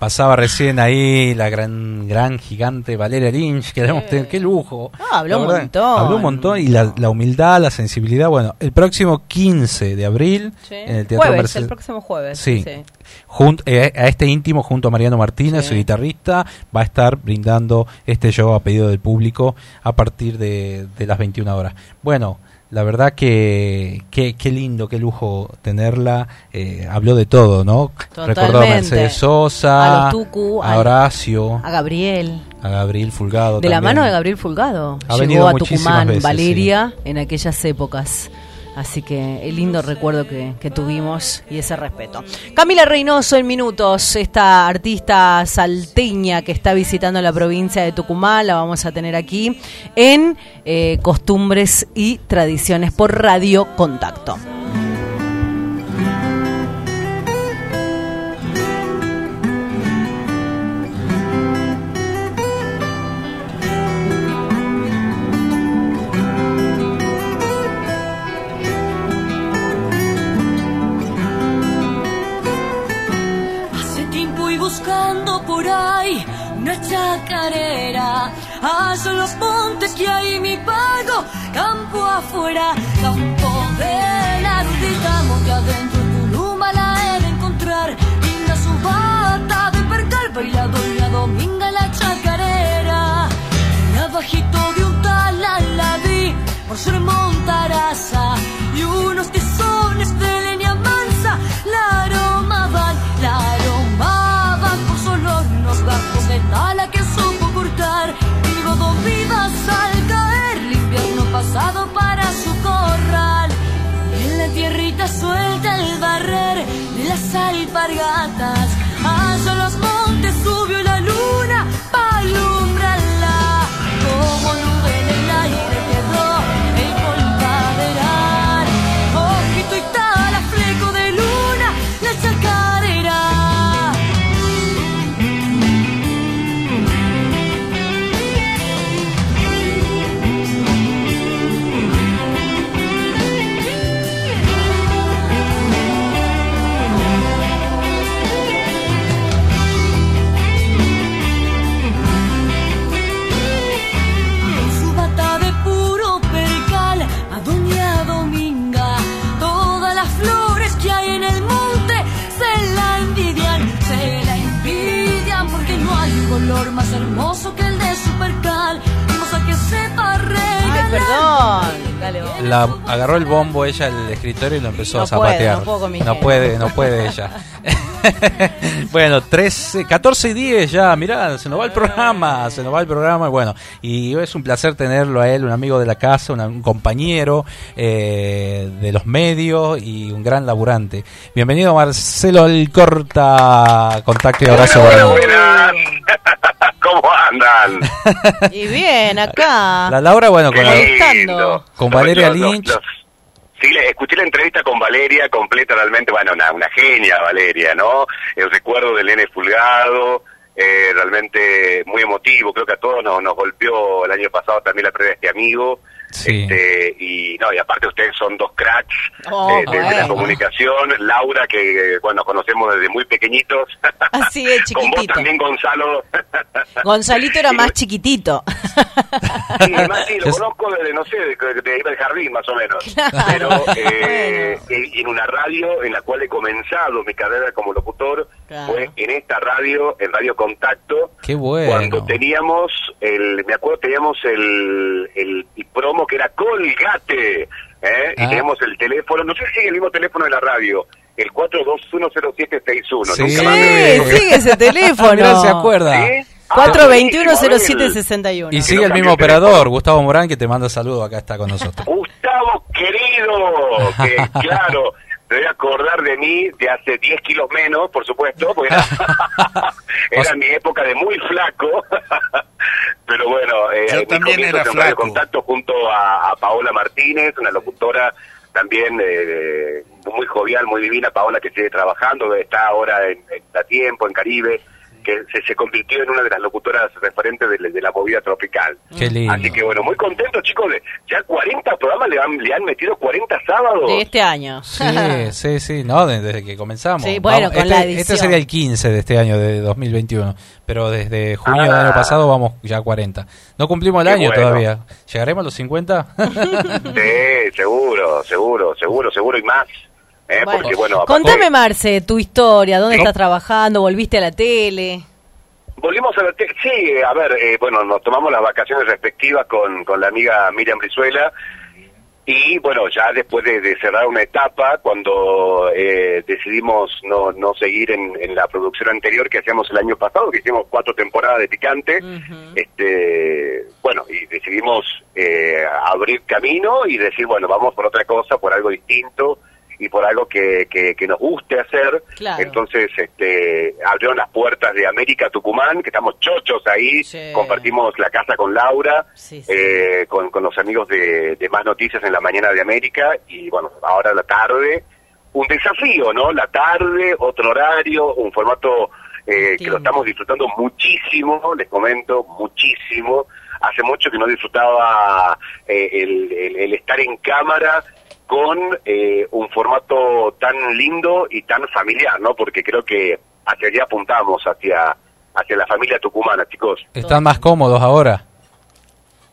Pasaba recién ahí la gran gran gigante Valeria Lynch, queremos tener, qué lujo. habló un montón. Habló un montón y la, humildad, la sensibilidad. Bueno, el próximo 15 de abril en el Teatro jueves, El próximo jueves. Sí. Eh, a este íntimo, junto a Mariano Martínez, su guitarrista, va a estar brindando este show a pedido del público a partir de, de las 21 horas. Bueno, la verdad que qué lindo, qué lujo tenerla. Eh, habló de todo, ¿no? Recordó a Mercedes Sosa, a, Tucu, a Horacio, a Gabriel. A Gabriel Fulgado. De la mano de Gabriel Fulgado. Llegó a Tucumán, Valeria, en aquellas épocas. Así que el lindo recuerdo que, tuvimos y ese respeto. Camila Reynoso en minutos, esta artista salteña que está visitando la provincia de Tucumán, la vamos a tener aquí en eh, Costumbres y Tradiciones por Radio Contacto. Chacarera. Allá los montes que hay mi pago, campo afuera, campo de la rudita, monte adentro, la, agarró el bombo ella el escritorio y lo empezó a zapatear. no, puede, no puede ella. bueno, 13, 14 y 10 ya, mirá, se nos va el programa, se nos va el programa. Bueno, y es un placer tenerlo a él, un amigo de la casa, un compañero eh, de los medios y un gran laburante. Bienvenido Marcelo Alcorta, contacto y abrazo. ¿Cómo andan? y bien, acá. La Laura, bueno, con, con Valeria Lynch. Sí, escuché la entrevista con Valeria completa realmente, bueno, una, una genia Valeria, ¿no? El recuerdo del N Fulgado, eh, realmente muy emotivo, creo que a todos nos, nos golpeó el año pasado también la pérdida de este amigo, este, y no, y aparte ustedes son dos cracks oh, eh, de, la comunicación. Laura, que bueno, conocemos desde muy pequeñitos. Así es, chiquitito. Con vos también, Gonzalo. Gonzalito era más chiquitito. Sí, más sí, lo conozco desde, no sé, de, de, jardín más o menos. Pero eh, en una radio en la cual he comenzado mi carrera como locutor fue en esta radio, en Radio Contacto. Qué bueno. Cuando teníamos, el, me acuerdo, teníamos el, el promo que era Colgate, ¿eh? y ah. tenemos el teléfono, no sé si es el mismo teléfono de la radio, el 4210761. Sí, sí sigue ese teléfono. se acuerda. ¿Sí? 421-0761. Y sigue el mismo operador, Gustavo Morán, que te manda saludos, acá está con nosotros. Gustavo, querido, que claro, te voy a acordar de mí de hace 10 kilos menos, por supuesto, porque era, mi época de muy flaco. Pero bueno, eh, Yo también era flaco. contacto junto a, Paola Martínez, una locutora también eh, muy jovial, muy divina, Paola que sigue trabajando, está ahora en, en Tiempo, en Caribe que se, convirtió en una de las locutoras referentes de, la movida tropical. Así que bueno, muy contento chicos, de, ya 40 programas le han, le han metido 40 sábados. De este año. Sí, sí, sí, no, desde, que comenzamos. Sí, bueno, con este, la edición. Este sería el 15 de este año, de 2021, pero desde junio del año ah. pasado vamos ya a 40. No cumplimos el año todavía. ¿Llegaremos a los 50? sí, seguro, seguro, seguro, seguro y más. ¿Eh? contame, Marce, tu historia, ¿dónde estás trabajando? ¿Volviste a la tele? Volvimos a la tele, sí, a ver, eh, bueno, nos tomamos las vacaciones respectivas con, con la amiga Miriam Brizuela y bueno, ya después de, cerrar una etapa, cuando eh, decidimos no, no seguir en, en, la producción anterior que hacíamos el año pasado, que hicimos cuatro temporadas de Picante, este, bueno, y decidimos abrir camino y decir, bueno, vamos por otra cosa, por algo distinto, y por algo que, que, nos guste hacer. Entonces, este, abrieron las puertas de América Tucumán, que estamos chochos ahí, compartimos la casa con Laura, eh, con, con los amigos de, de Más Noticias en la mañana de América, y bueno, ahora la tarde, un desafío, ¿no? La tarde, otro horario, un formato eh, que lo estamos disfrutando muchísimo, les comento, muchísimo. Hace mucho que no disfrutaba eh, el, el, estar en cámara con eh, un formato tan lindo y tan familiar, ¿no? Porque creo que hacia allá apuntamos, hacia, hacia la familia tucumana, chicos. ¿Están más cómodos ahora?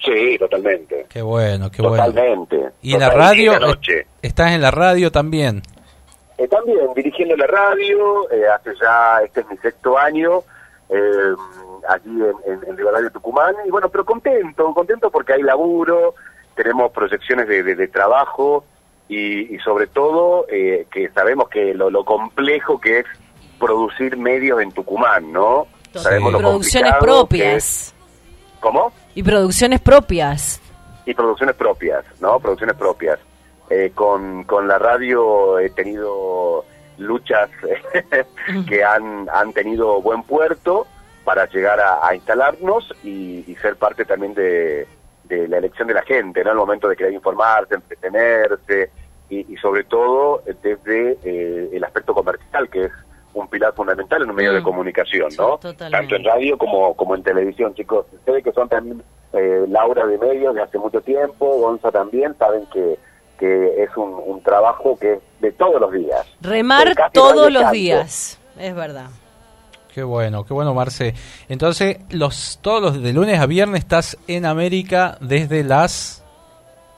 Sí, totalmente. Qué bueno, qué bueno. Totalmente. ¿Y en la radio? ¿Estás en la radio también? Eh, también, dirigiendo la radio, eh, hace ya, este es mi sexto año, eh, allí en, en, en Radio Tucumán, y bueno, pero contento, contento porque hay laburo, tenemos proyecciones de, de trabajo, y, sobre todo eh, que sabemos que lo, complejo que es producir medios en Tucumán, ¿no? Sabemos y producciones propias. ¿Cómo? Y producciones propias. Y producciones propias, ¿no? Producciones propias. Eh, con, con la radio he tenido luchas que han, han tenido buen puerto para llegar a, instalarnos y, ser parte también de, de la elección de la gente, ¿no? El momento de querer informarse, entretenerse y, sobre todo desde eh, el aspecto comercial, que es un pilar fundamental en un medio de mm. comunicación, ¿no? Tanto en radio como, como en televisión, chicos. Ustedes que son también eh, Laura de medios de hace mucho tiempo, Gonza también, saben que, que es un, un trabajo que es de todos los días. Remar todos los días, es verdad. Qué bueno, qué bueno, Marce. Entonces, los todos los de lunes a viernes estás en América desde las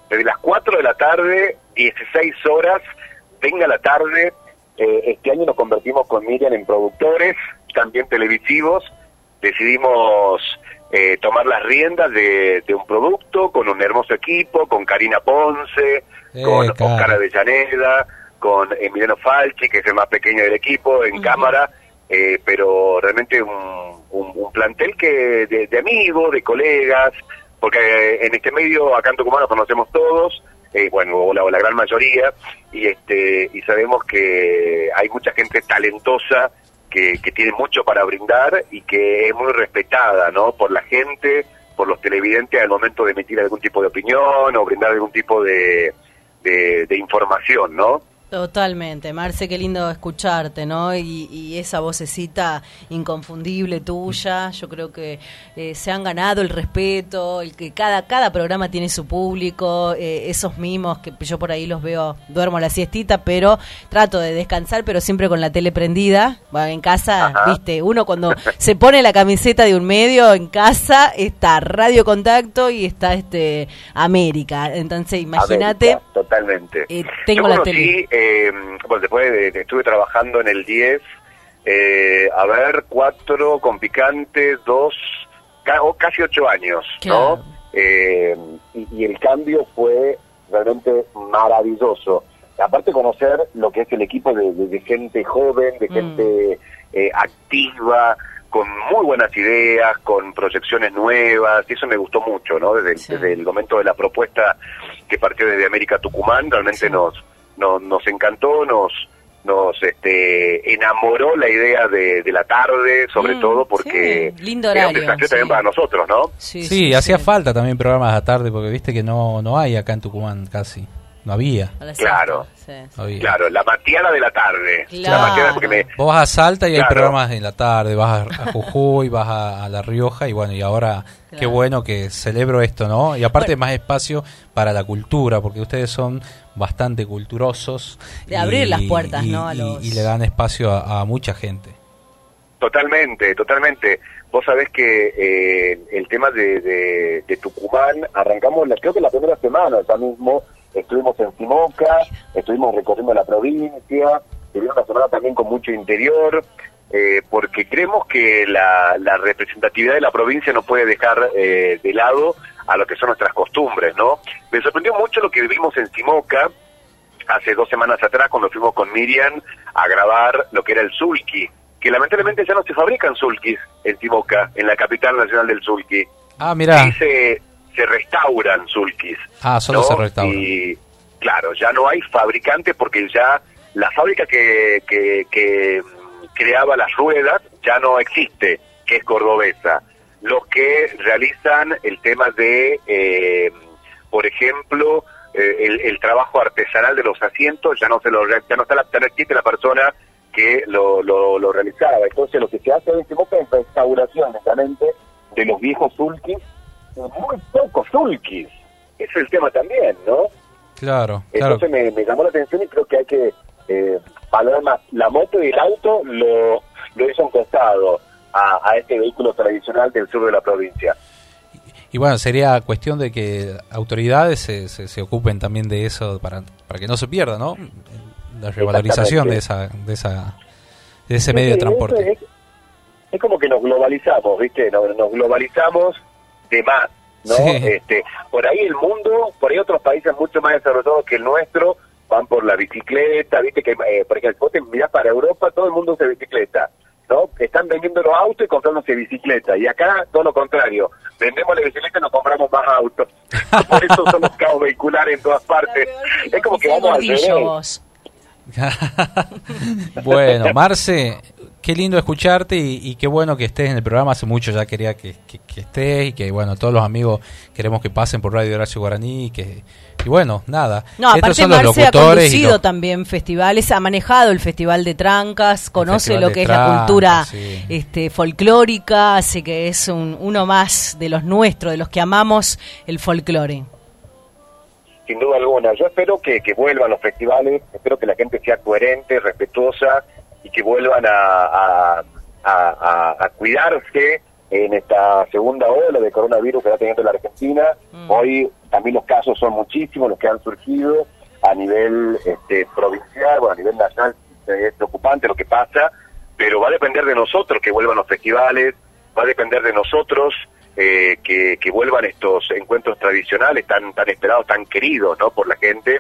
desde las 4 de la tarde, 16 horas, venga la tarde. Eh, este año nos convertimos con Miriam en productores, también televisivos. Decidimos eh, tomar las riendas de, un producto con un hermoso equipo, con Karina Ponce, eh, con Oscar Avellaneda, con Emiliano Falchi, que es el más pequeño del equipo, en cámara, eh, pero realmente un, un, plantel que de, amigos, de colegas, porque en este medio acá en Tucumán nos conocemos todos, bueno, o la, la, gran mayoría, y este y sabemos que hay mucha gente talentosa que, tiene mucho para brindar y que es muy respetada, ¿no? Por la gente, por los televidentes al momento de emitir algún tipo de opinión o brindar algún tipo de, de información, ¿no? Totalmente, Marce, qué lindo escucharte, ¿no? Y, esa vocecita inconfundible tuya, yo creo que eh, se han ganado el respeto, el que cada cada programa tiene su público, eh, esos mimos que yo por ahí los veo, duermo la siestita, pero trato de descansar, pero siempre con la tele prendida. Bueno, en casa, viste, uno cuando se pone la camiseta de un medio en casa está Radio Contacto y está este América, entonces imagínate. Totalmente. Eh, tengo la tele eh, bueno, después de, estuve trabajando en el 10, eh, a ver, cuatro con picante, dos, casi ocho años, ¿no? Eh, y, el cambio fue realmente maravilloso. Aparte conocer lo que es el equipo de, gente joven, de mm. gente eh, activa, con muy buenas ideas, con proyecciones nuevas, y eso me gustó mucho, ¿no? Desde, el momento de la propuesta que partió desde América Tucumán, realmente nos nos, nos encantó, nos nos este, enamoró la idea de, la tarde, sobre mm, todo porque sí. lindo horario, también para nosotros, ¿no? Sí, hacía falta también programas a tarde porque viste que no no hay acá en Tucumán casi. No había. Claro. Claro, la matiana de la tarde. Vos vas a Salta y hay programas en la tarde, vas a, Jujuy, vas a, La Rioja y bueno, y ahora qué bueno que celebro esto, ¿no? Y aparte más espacio para la cultura, porque ustedes son bastante culturosos. De abrir las puertas, ¿no? Y, le dan espacio a, mucha gente. Totalmente, totalmente. Vos sabés que eh, el tema de, de, Tucumán, arrancamos, la, creo que la primera semana ya mismo, estuvimos en Simoca, estuvimos recorriendo la provincia, tuvimos una semana también con mucho interior, eh, porque creemos que la, representatividad de la provincia no puede dejar eh, de lado a lo que son nuestras costumbres, ¿no? Me sorprendió mucho lo que vivimos en Simoca hace dos semanas atrás cuando fuimos con Miriam a grabar lo que era el sulki, que lamentablemente ya no se fabrican sulkis en Simoca, en la capital nacional del sulki. Ah, mira. se, se restauran sulkis. Ah, solo se restauran. Y claro, ya no hay fabricante porque ya la fábrica que, que, mm, creaba las ruedas ya no existe, que es cordobesa. Los que realizan el tema de, eh, por ejemplo, eh, el, trabajo artesanal de los asientos, ya no se lo ya no está la, no existe la persona que lo, lo, realizaba. Entonces lo que se hace en este momento es restauración de los viejos sulkis muy pocos sulkis. Ese es el tema también, ¿no? Claro, Entonces Me, llamó la atención y creo que hay que eh, valorar más. La moto y el auto lo, lo hizo un costado a, a este vehículo tradicional del sur de la provincia. Y bueno, sería cuestión de que autoridades se, se, ocupen también de eso para, para que no se pierda, ¿no? La revalorización de esa de esa de ese medio de transporte. Es, como que nos globalizamos, ¿viste? nos globalizamos de más, ¿no? Este, por ahí el mundo, por ahí otros países mucho más desarrollados que el nuestro van por la bicicleta, viste que, eh, por ejemplo, vos te para Europa, todo el mundo usa bicicleta, ¿no? Están vendiendo los autos y comprándose bicicleta, y acá todo lo contrario, vendemos la bicicleta y nos compramos más autos. por eso somos caos vehiculares en todas partes. Es como que vamos al revés. bueno, Marce, qué lindo escucharte y, qué bueno que estés en el programa. Hace mucho ya quería que, estés y que, bueno, todos los amigos queremos que pasen por Radio Horacio Guaraní y que, y bueno, nada. No, aparte Marce ha conducido también festivales, ha manejado el Festival de Trancas, conoce lo que es la cultura este, folclórica, así que es un, uno más de los nuestros, de los que amamos el folclore sin duda alguna. Yo espero que, que, vuelvan los festivales, espero que la gente sea coherente, respetuosa y que vuelvan a, a, cuidarse en esta segunda ola de coronavirus que está teniendo la Argentina. Mm. Hoy también los casos son muchísimos los que han surgido a nivel este, provincial, bueno, a nivel nacional es preocupante lo que pasa, pero va a depender de nosotros que vuelvan los festivales, va a depender de nosotros eh, que, que, vuelvan estos encuentros tradicionales tan, tan esperados, tan queridos ¿no? por la gente.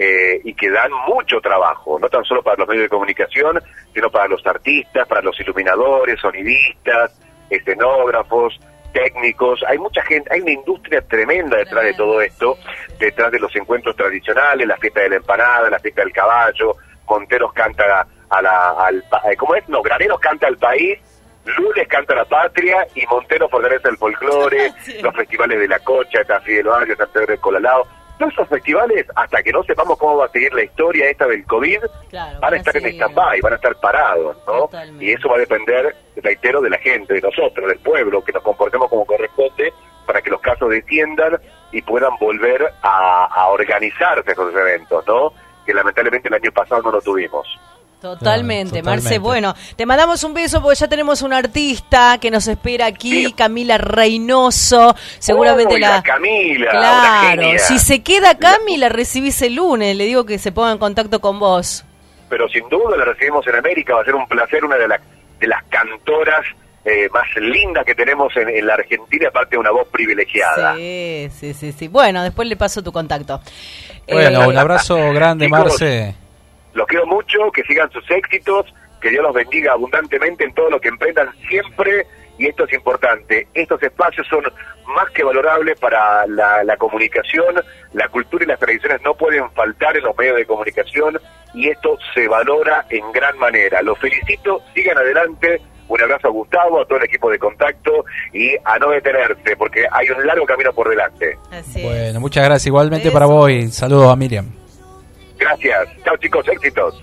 Eh, y que dan mucho trabajo, no tan solo para los medios de comunicación, sino para los artistas, para los iluminadores, sonidistas, escenógrafos, técnicos, hay mucha gente, hay una industria tremenda detrás de todo esto, detrás de los encuentros tradicionales, la fiesta de la empanada, la fiesta del caballo, Monteros canta a la, al, eh, ¿cómo es? No, Graneros canta al país, Lunes canta la patria y Montero fortalece el folclore, los festivales de la Cocha, Tafí de los San Pedro de Colalao, todos esos festivales, hasta que no sepamos cómo va a seguir la historia esta del COVID, van a estar en stand-by, van a estar parados, ¿no? Y eso va a depender, reitero, de la gente, de nosotros, del pueblo, que nos comportemos como corresponde para que los casos desciendan y puedan volver a, a organizarse esos eventos, ¿no? Que lamentablemente el año pasado no lo tuvimos. Totalmente, Marce. Bueno, te mandamos un beso porque ya tenemos un artista que nos espera aquí, Camila Reynoso. Seguramente la... Camila. Claro, si se queda Camila, recibís el lunes. Le digo que se ponga en contacto con vos. Pero sin duda la recibimos en América. Va a ser un placer, una de, de las cantoras eh, más lindas que tenemos en, la Argentina, aparte de una voz privilegiada. Sí, sí, sí, sí. Bueno, después le paso tu contacto. Bueno, un abrazo grande, Marce. Los quiero mucho, que sigan sus éxitos, que Dios los bendiga abundantemente en todo lo que emprendan siempre. Y esto es importante, estos espacios son más que valorables para la, comunicación, la cultura y las tradiciones no pueden faltar en los medios de comunicación y esto se valora en gran manera. Los felicito, sigan adelante, un abrazo a Gustavo, a todo el equipo de contacto y a no detenerse, porque hay un largo camino por delante. bueno, muchas gracias igualmente para vos y saludos a Miriam. Gracias. Chao chicos, éxitos.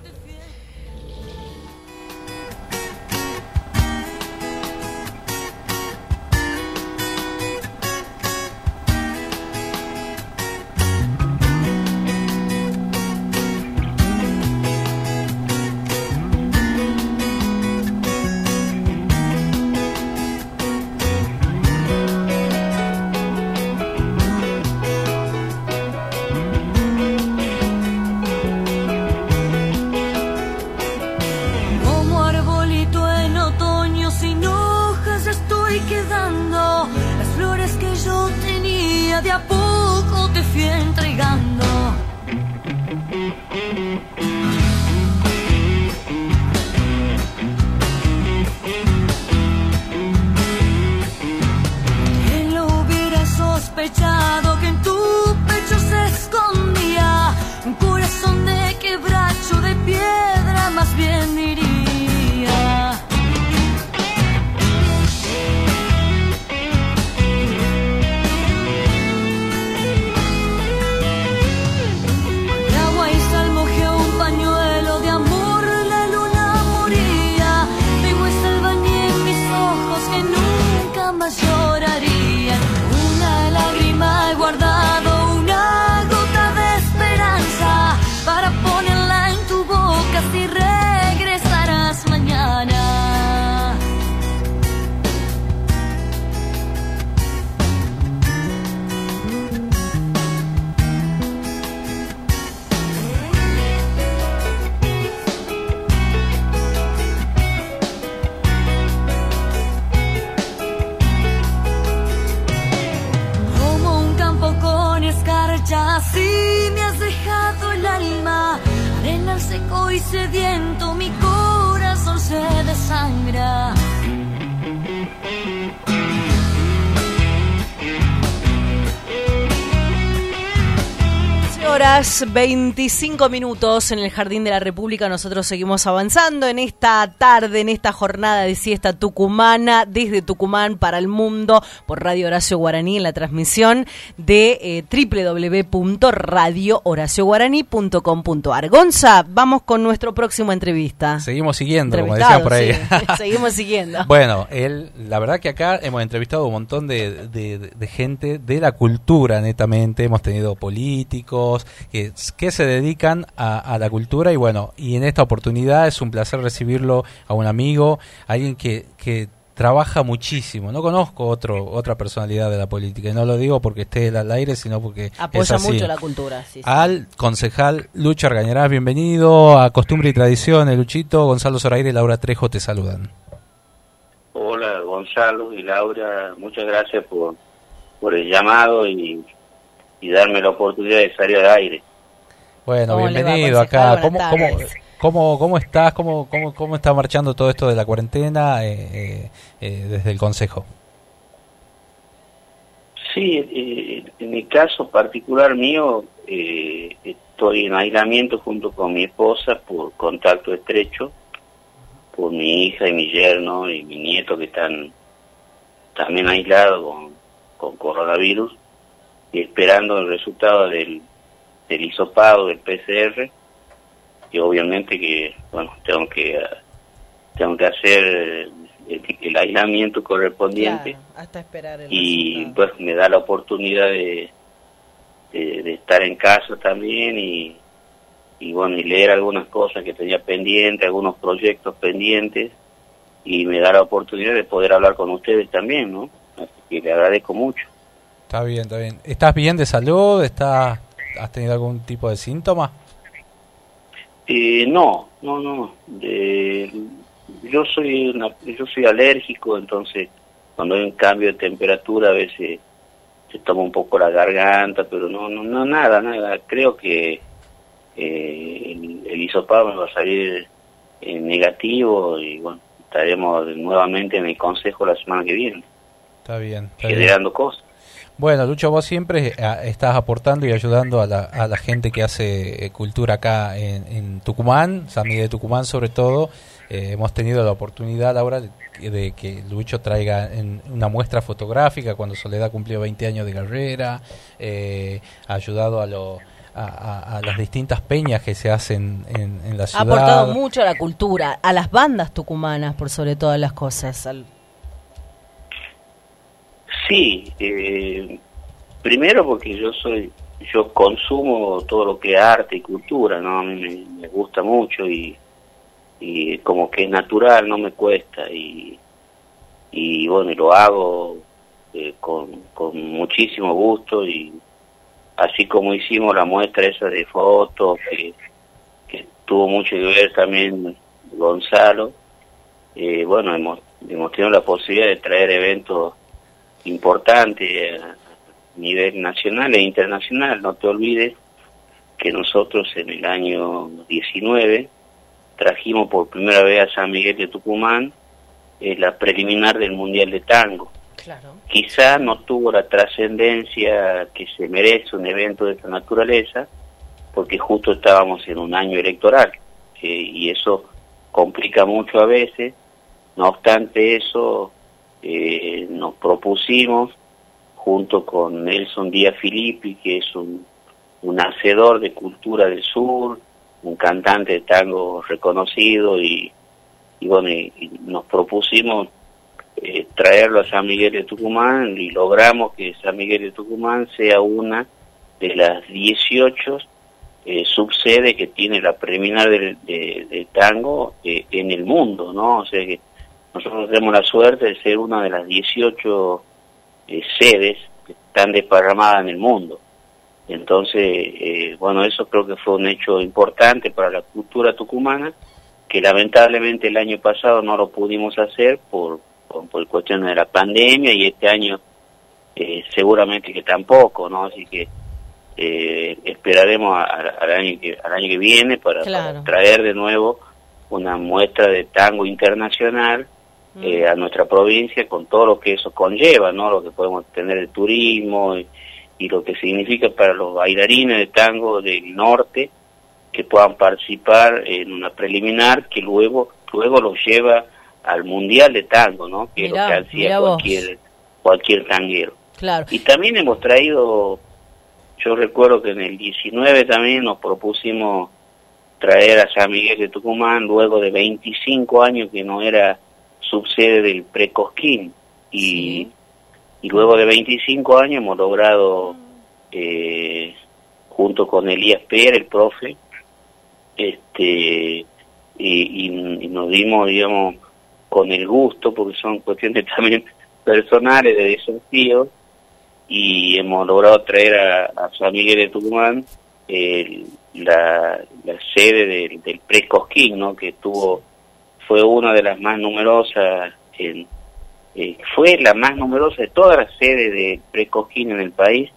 25 minutos en el Jardín de la República. Nosotros seguimos avanzando en esta tarde, en esta jornada de siesta tucumana, desde Tucumán para el mundo, por Radio Horacio Guaraní, en la transmisión de eh, www.radiohoracioguaraní.com.ar. Gonza, vamos con nuestro próximo entrevista. Seguimos siguiendo, como decía por ahí. seguimos siguiendo. Bueno, él, la verdad que acá hemos entrevistado un montón de, de gente de la cultura, netamente. Hemos tenido políticos, que, se dedican a, la cultura y bueno, y en esta oportunidad es un placer recibirlo a un amigo, alguien que, que trabaja muchísimo. No conozco otro otra personalidad de la política y no lo digo porque esté al aire, sino porque apoya mucho la cultura. Al concejal Lucho Argañarás, bienvenido a Costumbre y Tradiciones, Luchito, Gonzalo Zoraire y Laura Trejo te saludan. Hola, Gonzalo y Laura, muchas gracias por, por el llamado y, darme la oportunidad de salir al aire. Bueno, bienvenido acá. ¿Cómo, cómo, cómo, cómo, estás? ¿Cómo, cómo, ¿Cómo está marchando todo esto de la cuarentena eh, eh, eh, desde el Consejo? Sí, en mi caso particular mío, estoy en aislamiento junto con mi esposa por contacto estrecho por mi hija y mi yerno y mi nieto que están también aislados con, con coronavirus y esperando el resultado del, del hisopado del PCR y obviamente que bueno tengo que tengo que hacer el, aislamiento correspondiente hasta esperar y pues me da la oportunidad de, de estar en casa también y y bueno, y leer algunas cosas que tenía pendientes, algunos proyectos pendientes, y me da la oportunidad de poder hablar con ustedes también, ¿no? Así que le agradezco mucho. Está bien, está bien. ¿Estás bien de salud? ¿Estás, ¿Has tenido algún tipo de síntoma? Eh, no, no, no. yo soy yo soy alérgico, entonces cuando hay un cambio de temperatura a veces se toma un poco la garganta, pero no, no, no nada, nada. Creo que eh, el, el hisopado va a salir eh, negativo y bueno, estaremos nuevamente en el consejo la semana que viene. Está bien. generando cosas. Bueno, Lucho, vos siempre eh, estás aportando y ayudando a la, a la gente que hace eh, cultura acá en, Tucumán, San Miguel de Tucumán sobre todo. hemos tenido la oportunidad ahora de, que Lucho traiga en una muestra fotográfica cuando Soledad cumplió 20 años de carrera, ha ayudado a los a, las distintas peñas que se hacen en, la ciudad. Ha aportado mucho a la cultura, a las bandas tucumanas, por sobre todas las cosas. Sí, eh, primero porque yo soy, yo consumo todo lo que es arte y cultura, ¿no? A mí me, gusta mucho y, y como que es natural, no me cuesta y, y bueno, lo hago eh, con, con muchísimo gusto y así como hicimos la muestra esa de fotos, que, tuvo mucho que ver también Gonzalo, eh, bueno, hemos, hemos tenido la posibilidad de traer eventos importantes a nivel nacional e internacional. No te olvides que nosotros en el año 19 trajimos por primera vez a San Miguel de Tucumán eh, la preliminar del Mundial de Tango. Quizá no tuvo la trascendencia que se merece un evento de esta naturaleza, porque justo estábamos en un año electoral, eh, y eso complica mucho a veces. No obstante eso, eh, nos propusimos, junto con Nelson Díaz Filippi, que es un, un hacedor de cultura del sur, un cantante de tango reconocido, y, y bueno, nos propusimos eh, traerlo a San Miguel de Tucumán y logramos que San Miguel de Tucumán sea una de las 18 eh, que tiene la preliminar de, tango eh, en el mundo, ¿no? O sea que nosotros tenemos la suerte de ser una de las 18 eh, sedes que están desparramadas en el mundo. Entonces, bueno, eso creo que fue un hecho importante para la cultura tucumana, que lamentablemente el año pasado no lo pudimos hacer por, por, cuestiones de la pandemia y este año eh, seguramente que tampoco, ¿no? Así que eh, esperaremos al, año que, al año que viene para, traer de nuevo una muestra de tango internacional eh, a nuestra provincia con todo lo que eso conlleva, ¿no? Lo que podemos tener el turismo y, y lo que significa para los bailarines de tango del norte que puedan participar en una preliminar que luego luego los lleva al mundial de tango, ¿no? Que es lo que hacía cualquier, cualquier tanguero. Claro. Y también hemos traído, yo recuerdo que en el 19 también nos propusimos traer a San Miguel de Tucumán luego de 25 años que no era subsede del Precosquín y, y luego de 25 años hemos logrado eh, junto con Elías Pérez, el profe, este y, y, nos dimos digamos con el gusto, porque son cuestiones también personales de desafío, y hemos logrado traer a, a Miguel de Tucumán la, sede del, del Prescosquín, ¿no? que tuvo fue una de las más numerosas en, eh, fue la más numerosa de todas las sedes de precojín en el país.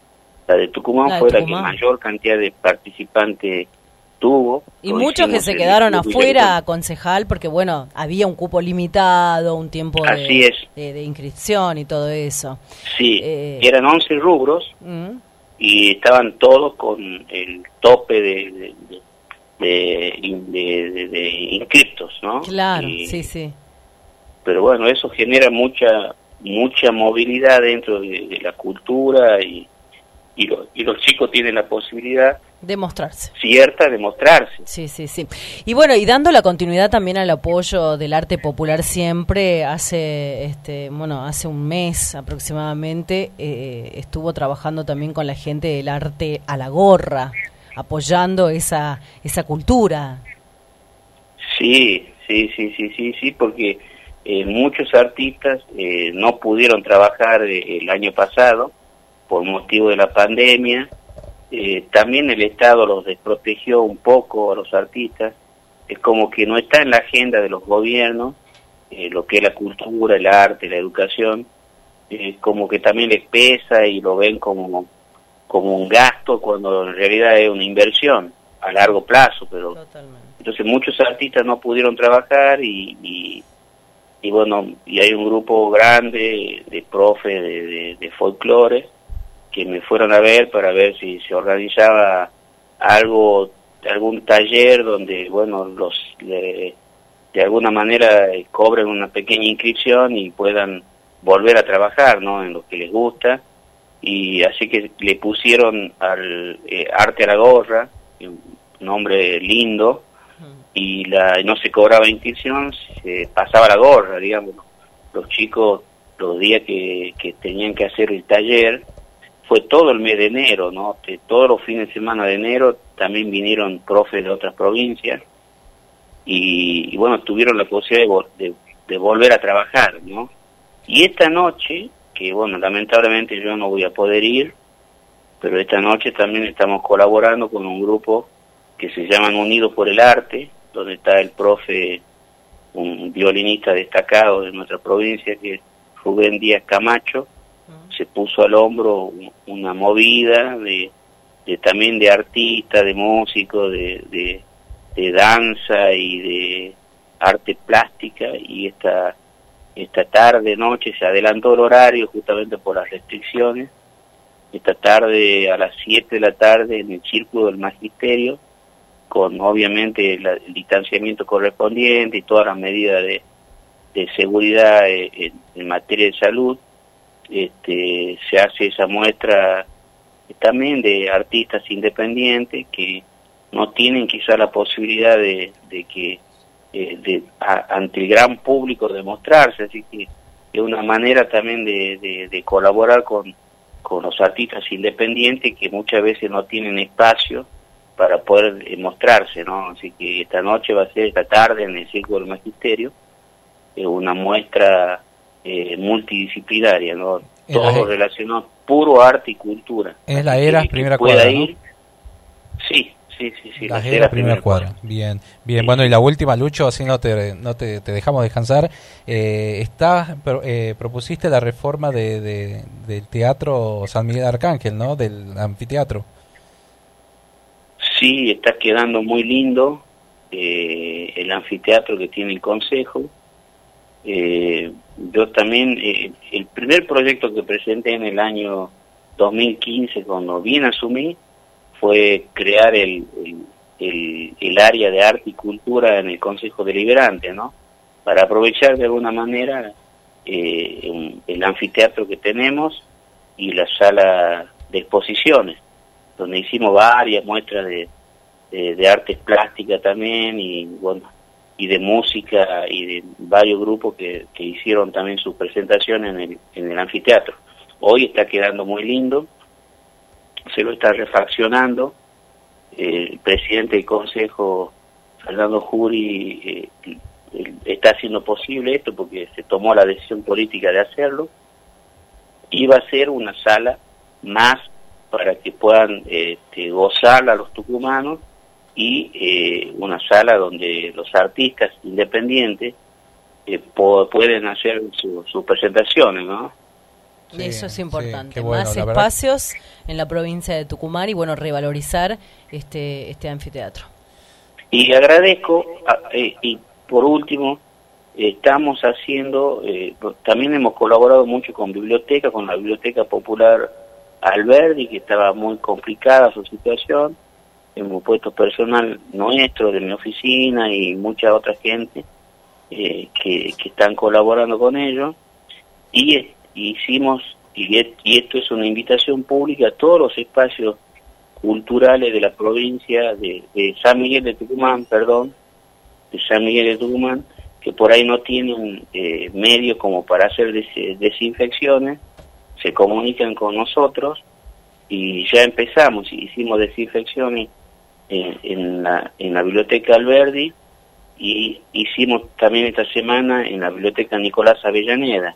La de Tucumán fue la que mayor cantidad de participantes tuvo. Y muchos que se quedaron afuera, concejal, porque bueno, había un cupo limitado, un tiempo de, de, inscripción y todo eso. Sí, eh, eran 11 rubros mm. y estaban todos con el tope de, de, inscriptos, ¿no? Claro, sí, sí. Pero bueno, eso genera mucha mucha movilidad dentro de, la cultura y, y, y los chicos tienen la posibilidad Demostrarse. Cierta, demostrarse. Sí, sí, sí. Y bueno, y dando la continuidad también al apoyo del arte popular siempre, hace, este, bueno, hace un mes aproximadamente eh, estuvo trabajando también con la gente del arte a la gorra, apoyando esa, esa cultura. Sí, sí, sí, sí, sí, sí, porque eh, muchos artistas eh, no pudieron trabajar el año pasado por motivo de la pandemia. Eh, también el Estado los desprotegió un poco a los artistas, es como que no está en la agenda de los gobiernos eh, lo que es la cultura, el arte, la educación, eh, como que también les pesa y lo ven como, como un gasto cuando en realidad es una inversión a largo plazo, pero entonces muchos artistas no pudieron trabajar y, y, bueno, y hay un grupo grande de profes de, de, de folclore que me fueron a ver para ver si se organizaba algo, algún taller donde, bueno, los de alguna manera eh, cobren una pequeña inscripción y puedan volver a trabajar, ¿no? En lo que les gusta. Y así que le pusieron al eh, arte a la gorra, un nombre lindo, y la no se cobraba inscripción, se pasaba la gorra, digamos. Los chicos, los días que, que tenían que hacer el taller, fue todo el mes de enero, ¿no? todos los fines de semana de enero también vinieron profes de otras provincias y, bueno, tuvieron la posibilidad de, de, volver a trabajar, ¿no? Y esta noche, que bueno, lamentablemente yo no voy a poder ir, pero esta noche también estamos colaborando con un grupo que se llaman Unidos por el Arte, donde está el profe, un violinista destacado de nuestra provincia, que es Rubén Díaz Camacho, se puso al hombro una movida de, también de artistas, de músicos, de, de, danza y de arte plástica y esta esta tarde noche se adelantó el horario justamente por las restricciones. Esta tarde a las 7 de la tarde en el círculo del magisterio con obviamente el distanciamiento correspondiente y todas las medidas de, de seguridad en, en materia de salud este, se hace esa muestra también de artistas independientes que no tienen quizá la posibilidad de, que eh, de, ante el gran público demostrarse, así que es una manera también de, de, colaborar con, con los artistas independientes que muchas veces no tienen espacio para poder eh, mostrarse, ¿no? Así que esta noche va a ser, esta tarde en el Círculo del Magisterio, una muestra eh, multidisciplinaria, ¿no? Todo relacionado, puro arte y cultura. Es la era primera cuadra, Sí, sí, sí, sí. La, era, primera cuadra. Bien, bien. Bueno, y la última, Lucho, así no te, no te, dejamos descansar. Eh, está, eh, propusiste la reforma de, del Teatro San Miguel de Arcángel, ¿no? Del anfiteatro. Sí, está quedando muy lindo eh, el anfiteatro que tiene el Consejo eh, yo también, eh, el primer proyecto que presenté en el año 2015, cuando bien asumí, fue crear el, el, el, área de arte y cultura en el Consejo Deliberante, ¿no? Para aprovechar de alguna manera eh, el anfiteatro que tenemos y la sala de exposiciones, donde hicimos varias muestras de, de, de artes plásticas también y bueno, y de música y de varios grupos que, que hicieron también su presentación en el, en el anfiteatro. Hoy está quedando muy lindo, se lo está refaccionando. el presidente del Consejo, Fernando Juri, eh, está haciendo posible esto porque se tomó la decisión política de hacerlo. Y va a ser una sala más para que puedan este, gozar a los tucumanos y eh, una sala donde los artistas independientes eh, pueden hacer sus presentaciones, ¿no? Eso es importante, más espacios en la provincia de Tucumán y bueno, revalorizar este, este anfiteatro. Y agradezco, eh, y por último, estamos haciendo, eh, también hemos colaborado mucho con biblioteca, con la Biblioteca Popular Alberdi, que estaba muy complicada su situación, hemos puesto personal nuestro de mi oficina y mucha otra gente eh, que, que, están colaborando con ellos y hicimos, y, esto es una invitación pública a todos los espacios culturales de la provincia de, San Miguel de Tucumán, perdón, de San Miguel de Tucumán, que por ahí no tienen eh, medios como para hacer desinfecciones, se comunican con nosotros y ya empezamos, hicimos desinfecciones en, la, en la biblioteca Alberdi y hicimos también esta semana en la biblioteca Nicolás Avellaneda.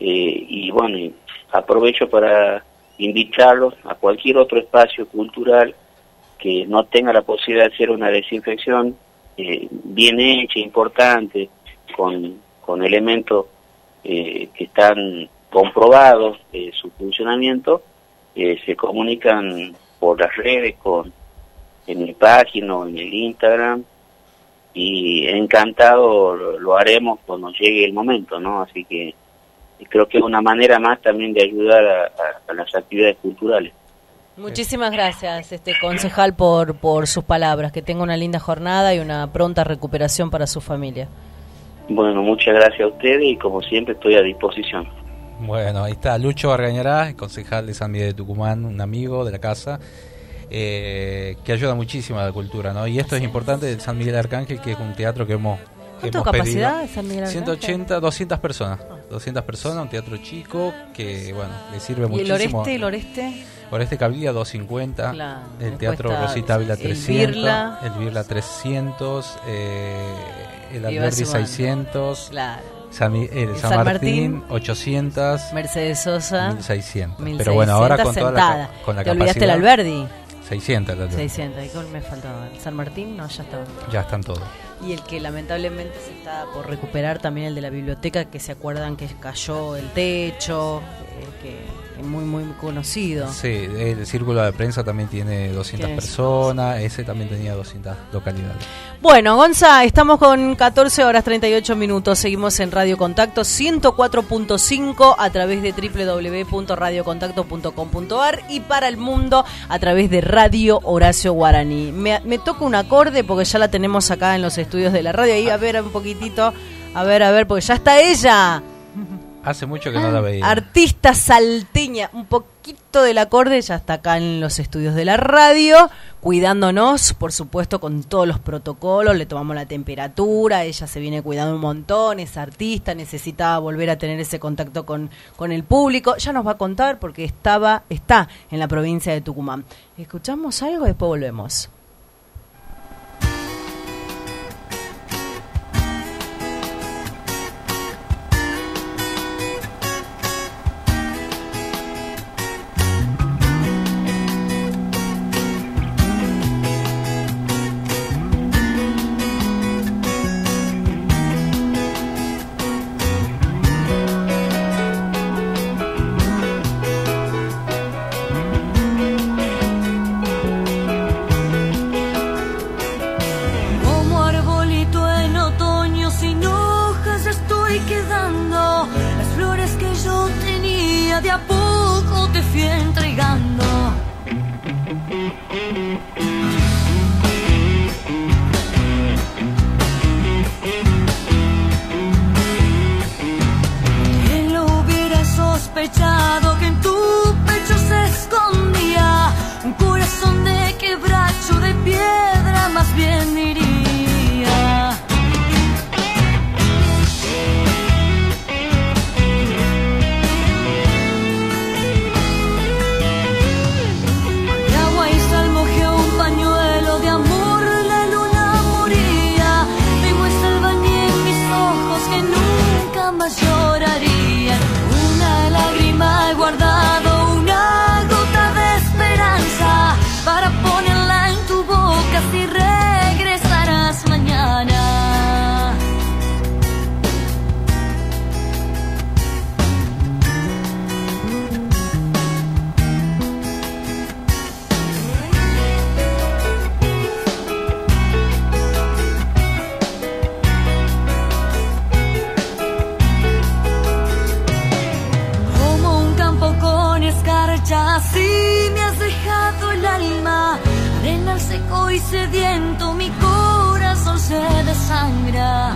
Eh, y bueno, aprovecho para invitarlos a cualquier otro espacio cultural que no tenga la posibilidad de hacer una desinfección eh, bien hecha, importante, con, con elementos eh, que están comprobados de su funcionamiento, se comunican por las redes con en mi página o en el Instagram y encantado lo, haremos cuando llegue el momento, ¿no? Así que creo que es una manera más también de ayudar a, las actividades culturales. Muchísimas gracias, este concejal, por, por sus palabras. Que tenga una linda jornada y una pronta recuperación para su familia. Bueno, muchas gracias a ustedes y como siempre estoy a disposición. Bueno, ahí está Lucho Argañará, concejal de San Miguel de Tucumán, un amigo de la casa eh, que ayuda muchísimo a la cultura, ¿no? Y esto es importante de San Miguel Arcángel, que es un teatro que hemos, ¿Cuánto capacidad de San Miguel 180, 200 personas. 200 personas, un teatro chico que, bueno, le sirve muchísimo. ¿Y el oreste? ¿El oreste? Oreste Cabrilla 250, el Teatro Rosita Ávila 300, el Birla, el Birla 300, eh, el Alberdi 600, San, eh, San, Martín, 800, Mercedes Sosa 1600. Pero bueno, ahora con toda la, con la ¿Te olvidaste el Alberdi? 600. 600, ¿y me faltaba? ¿San Martín? No, ya estaba. Ya están todos. Y el que lamentablemente se está por recuperar también el de la biblioteca, que se acuerdan que cayó el techo, eh, que muy, muy conocido. Sí, el círculo de prensa también tiene 200 personas, ese también tenía 200 localidades. Bueno, Gonza, estamos con 14 horas 38 minutos, seguimos en Radio Contacto 104.5 a través de www.radiocontacto.com.ar y para el mundo a través de Radio Horacio Guaraní. Me, me toca un acorde porque ya la tenemos acá en los estudios de la radio, ahí a ver un poquitito, a ver, a ver, porque ya está ella. Hace mucho que no la veía. Artista salteña, un poquito del acorde, ya está acá en los estudios de la radio, cuidándonos, por supuesto, con todos los protocolos, le tomamos la temperatura, ella se viene cuidando un montón, es artista, necesitaba volver a tener ese contacto con, con el público. Ya nos va a contar porque estaba, está en la provincia de Tucumán. ¿Escuchamos algo? Después volvemos. sangre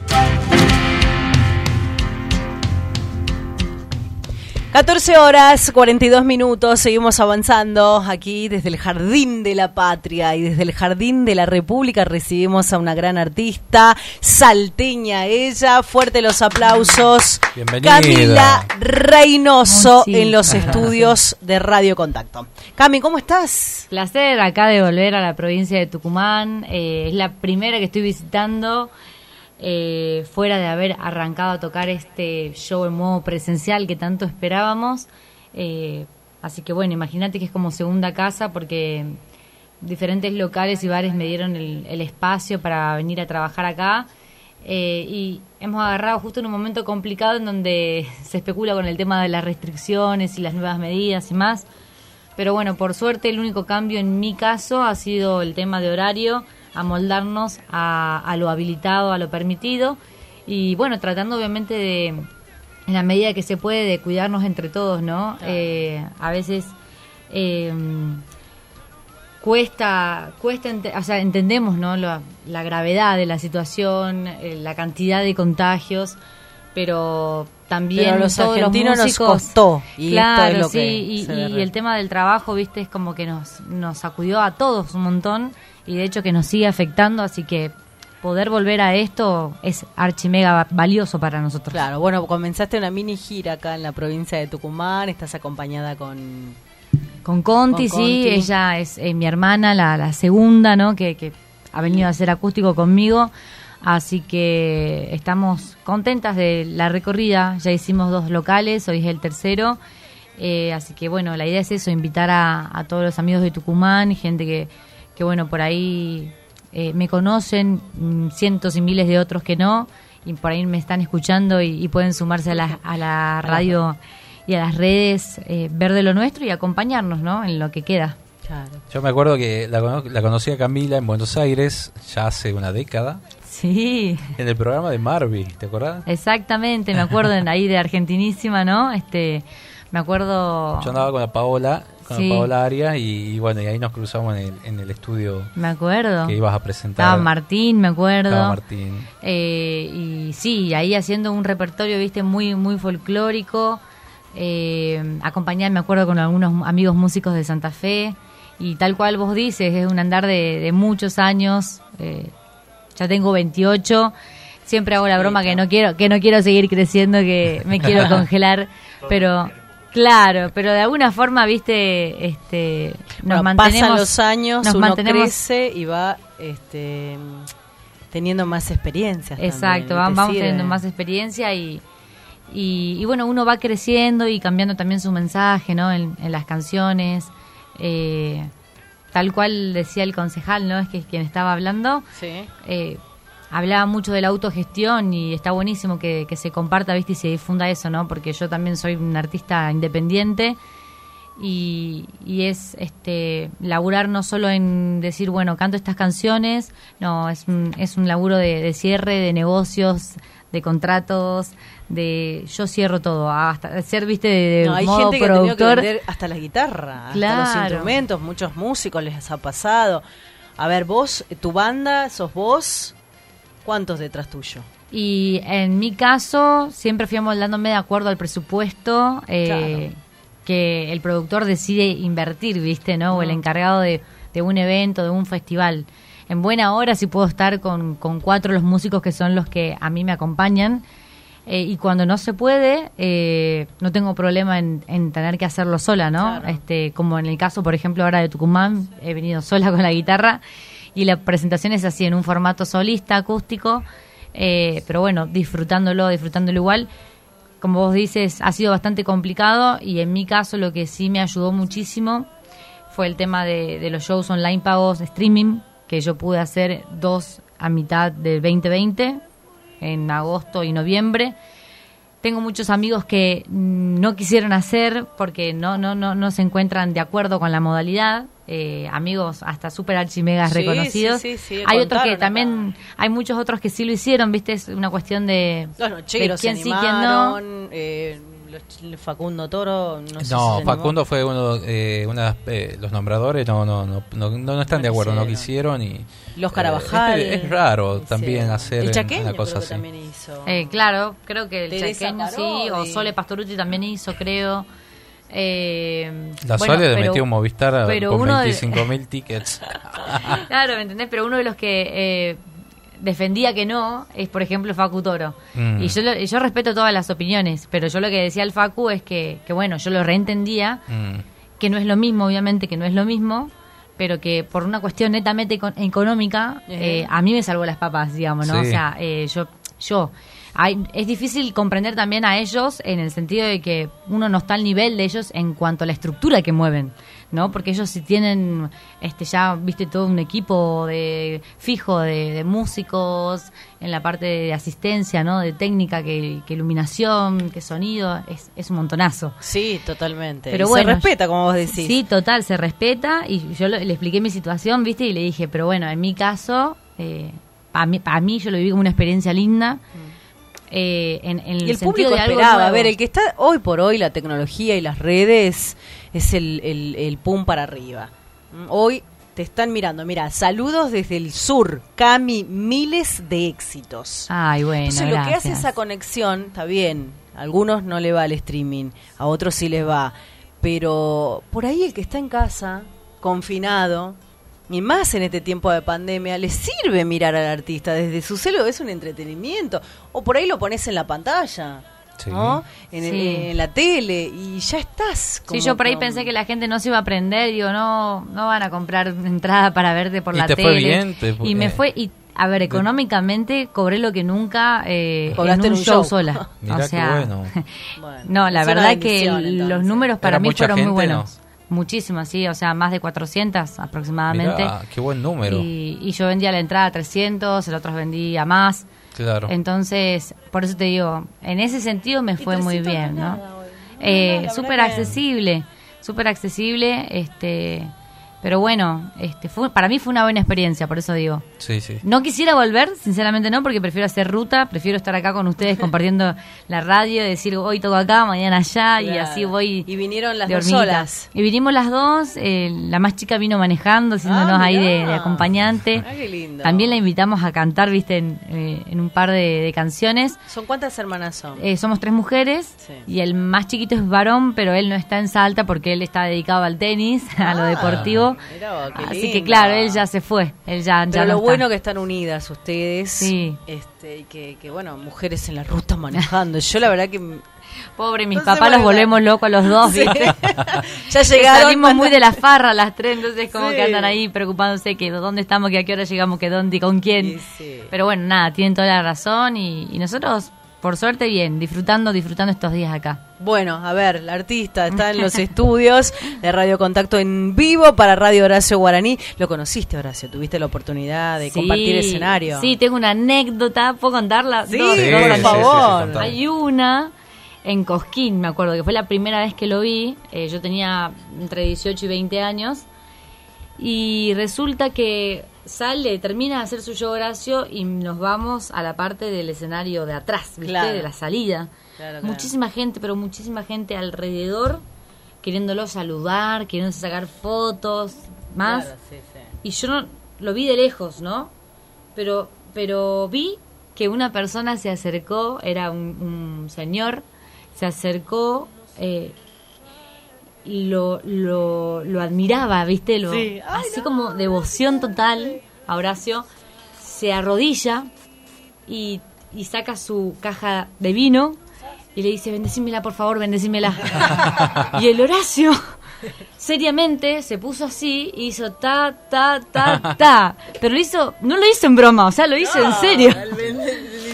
14 horas 42 minutos, seguimos avanzando aquí desde el Jardín de la Patria y desde el Jardín de la República recibimos a una gran artista, salteña ella, fuerte los aplausos. Bienvenida. Camila Reynoso en los estudios de Radio Contacto. Cami, ¿cómo estás? Placer acá de volver a la provincia de Tucumán. Eh, es la primera que estoy visitando eh, fuera de haber arrancado a tocar este show en modo presencial que tanto esperábamos. Eh, así que bueno, imagínate que es como segunda casa porque diferentes locales y bares me dieron el, el espacio para venir a trabajar acá. Eh, y hemos agarrado justo en un momento complicado en donde se especula con el tema de las restricciones y las nuevas medidas y más. Pero bueno, por suerte el único cambio en mi caso ha sido el tema de horario, amoldarnos a, a lo habilitado, a lo permitido. Y bueno, tratando obviamente de, en la medida que se puede, de cuidarnos entre todos, ¿no? Eh, a veces eh, cuesta, cuesta ente- o sea, entendemos ¿no? la, la gravedad de la situación, eh, la cantidad de contagios, pero también Pero los todos argentinos nos músicos- costó, y esto claro, es lo sí, que y, el tema del trabajo, viste, es como que nos, nos sacudió a todos un montón y de hecho que nos sigue afectando, así que poder volver a esto es archimega valioso para nosotros. Claro, bueno, comenzaste una mini gira acá en la provincia de Tucumán, estás acompañada con... Con Conti, Con sí, ella es eh, mi hermana, la, la segunda, ¿no? Que, que ha venido a hacer acústico conmigo. Así que estamos contentas de la recorrida. Ya hicimos dos locales, hoy es el tercero. Eh, así que bueno, la idea es eso, invitar a, a todos los amigos de Tucumán gente que, que bueno, por ahí eh, me conocen, mm, cientos y miles de otros que no, y por ahí me están escuchando y, y pueden sumarse a la, a la radio y a las redes, eh, ver de lo nuestro y acompañarnos, ¿no? En lo que queda. Claro. Yo me acuerdo que la, la conocí a Camila en Buenos Aires ya hace una década Sí, en el programa de Marvi, ¿te acordás? exactamente, me acuerdo en- ahí de Argentinísima, ¿no? Este, me acuerdo, Yo andaba con la Paola, con Sí. la Paola Arias y, y bueno, y ahí nos cruzamos en el, en el estudio me acuerdo. que ibas a presentar. Estaba Martín, me acuerdo. Estaba Martín. Eh, y sí, ahí haciendo un repertorio, viste, muy, muy folclórico. Eh, acompañar, me acuerdo, con algunos amigos músicos de Santa Fe. Y tal cual vos dices, es un andar de, de muchos años. Eh, ya tengo 28. Siempre hago la broma que no quiero que no quiero seguir creciendo, que me quiero congelar. Pero claro, pero de alguna forma, viste, este, nos Bueno, mantenemos pasan los años, nos uno mantenemos crece y va este, teniendo más experiencias. Exacto, también, vamos sirve. teniendo más experiencia y, y, y bueno, uno va creciendo y cambiando también su mensaje, ¿no? En, en las canciones. eh, tal cual decía el concejal, ¿no? Es que es quien estaba hablando. Sí. eh, hablaba mucho de la autogestión y está buenísimo que, que se comparta, ¿viste? Y se difunda eso, ¿no? Porque yo también soy un artista independiente y, es este laburar no solo en decir, bueno, canto estas canciones, no, es un, es un laburo de, cierre, de negocios, de contratos, de yo cierro todo, hasta ser, viste, de, no, hay gente que ha que vender hasta la guitarra, hasta los instrumentos, muchos músicos les ha pasado. A ver, vos, tu banda, sos vos, ¿cuántos detrás tuyo? Y en mi caso, siempre fui amoldándome de acuerdo al presupuesto. Eh, que el productor decide invertir, ¿viste? ¿no? O el encargado de, un evento, de un festival. En buena hora sí puedo estar con, con cuatro los músicos que son los que a mí me acompañan. Eh, y cuando no se puede, eh, no tengo problema en, tener que hacerlo sola, ¿no? Este, como en el caso, por ejemplo, ahora de Tucumán, he venido sola con la guitarra y la presentación es así, en un formato solista, acústico, eh, pero bueno, disfrutándolo, disfrutándolo igual como vos dices, ha sido bastante complicado y en mi caso lo que sí me ayudó muchísimo fue el tema de, los shows online pagos streaming, que yo pude hacer dos a mitad del 2020, en agosto y noviembre. Tengo muchos amigos que no quisieron hacer porque no, no, no, no se encuentran de acuerdo con la modalidad eh, amigos hasta super archimegas reconocidos. hay otros que también, hay muchos otros que sí lo hicieron, viste, es una cuestión de, los quién sí, quién no. Eh, Facundo Toro no, Facundo fue uno eh, una, eh, los nombradores no no no no, no están de acuerdo no quisieron y los Carabajal es, raro también hacer una cosa así. claro creo que el chaqueño sí o Sole Pastorucci también hizo creo eh, la Sole le metió un Movistar con 25 mil tickets. claro, ¿me entendés? Pero uno de los que eh, defendía que no es, por ejemplo, Facu Toro. Mm. Y yo, yo respeto todas las opiniones, pero yo lo que decía el Facu es que, que bueno, yo lo reentendía, mm. que no es lo mismo, obviamente, que no es lo mismo, pero que por una cuestión netamente económica, eh, a mí me salvó las papas, digamos, ¿no? O sea, eh, yo, yo es difícil comprender también a ellos en el sentido de que uno no está al nivel de ellos en cuanto a la estructura que mueven, ¿no? Porque ellos si tienen este ya, viste, todo un equipo de fijo de, músicos en la parte de asistencia, ¿no? De técnica, que, iluminación, que sonido, es, es un montonazo. Sí, totalmente. Pero bueno, se respeta, como vos decís. Sí, total, se respeta y yo le expliqué mi situación, viste, y le dije, pero bueno, en mi caso... Eh, a mí, mí yo lo viví como una experiencia linda. Mm. Eh, en, el, y el público de esperaba. A ver, el que está hoy por hoy, la tecnología y las redes es el, el, pum para arriba. Mm, hoy te están mirando. Mira, saludos desde el sur. Cami, miles de éxitos. Ay, bueno. Entonces, lo que hace esa conexión, está bien. A algunos no le va el streaming, a otros sí les va. Pero por ahí el que está en casa, confinado, y más en este tiempo de pandemia, le sirve mirar al artista desde su celo, es un entretenimiento. O por ahí lo pones en la pantalla. ¿no? En, la tele y ya estás. sí, yo por ahí pensé que la gente no se iba a aprender, digo, no no van a comprar entrada para verte por la tele. y me fue, y a ver, económicamente cobré lo que nunca eh, en un, show, sola. o sea, no, la verdad que los números para mí fueron muy buenos. Muchísimas, sí, o sea, más de 400 aproximadamente. qué buen número. Y, yo vendía la entrada a 300, el otro vendía más. Claro. Entonces, por eso te digo, en ese sentido me fue muy bien, ¿no? Eh, súper accesible, súper accesible, este pero bueno, este, fue, para mí fue una buena experiencia, por eso digo. Sí, sí. No quisiera volver, sinceramente no, porque prefiero hacer ruta, prefiero estar acá con ustedes compartiendo la radio, decir hoy toco acá, mañana allá, y así voy. Y vinieron las dos solas. Y vinimos las dos, eh, la más chica vino manejando, haciéndonos ah, ahí de, acompañante. Ah, qué lindo. También la invitamos a cantar, viste, en, eh, un par de, canciones. ¿Son cuántas hermanas son? Eh, somos tres mujeres, y el más chiquito es varón, pero él no está en Salta porque él está dedicado al tenis, a lo Así que claro, él ya se fue. Él ya, Pero lo bueno que están unidas ustedes. Sí. Este, y que, bueno, mujeres en la ruta manejando. Yo la verdad que Pobre, mis papás los volvemos locos los dos, ¿viste? ya llegaron. Salimos muy de la farra las tres, entonces como que andan ahí preocupándose que dónde estamos, que a qué hora llegamos, que dónde y con quién. Pero bueno, nada, tienen toda la razón y, y nosotros por suerte bien, disfrutando, disfrutando estos días acá. Bueno, a ver, la artista está en los estudios de Radio Contacto en vivo para Radio Horacio Guaraní. ¿Lo conociste, Horacio? ¿Tuviste la oportunidad de compartir escenario? Sí, tengo una anécdota, ¿puedo contarla? Sí, por favor. Hay una en Cosquín, me acuerdo que fue la primera vez que lo vi. Eh, yo tenía entre 18 y 20 años. Y resulta que sale, termina de hacer su show Horacio y nos vamos a la parte del escenario de atrás, ¿viste? De la salida. muchísima gente, pero muchísima gente alrededor queriéndolo saludar, queriendo sacar fotos, más. Y yo no, lo vi de lejos, ¿no? Pero, pero vi que una persona se acercó, era un, señor, se acercó eh, lo, lo, lo, admiraba, ¿viste? Lo, así como devoción total a Horacio, se arrodilla y, y saca su caja de vino y le dice, bendecímela, por favor, bendecímela. y el Horacio, seriamente, se puso así y hizo ta, ta, ta, ta. Pero lo hizo, no lo hizo en broma, o sea, lo hizo en serio.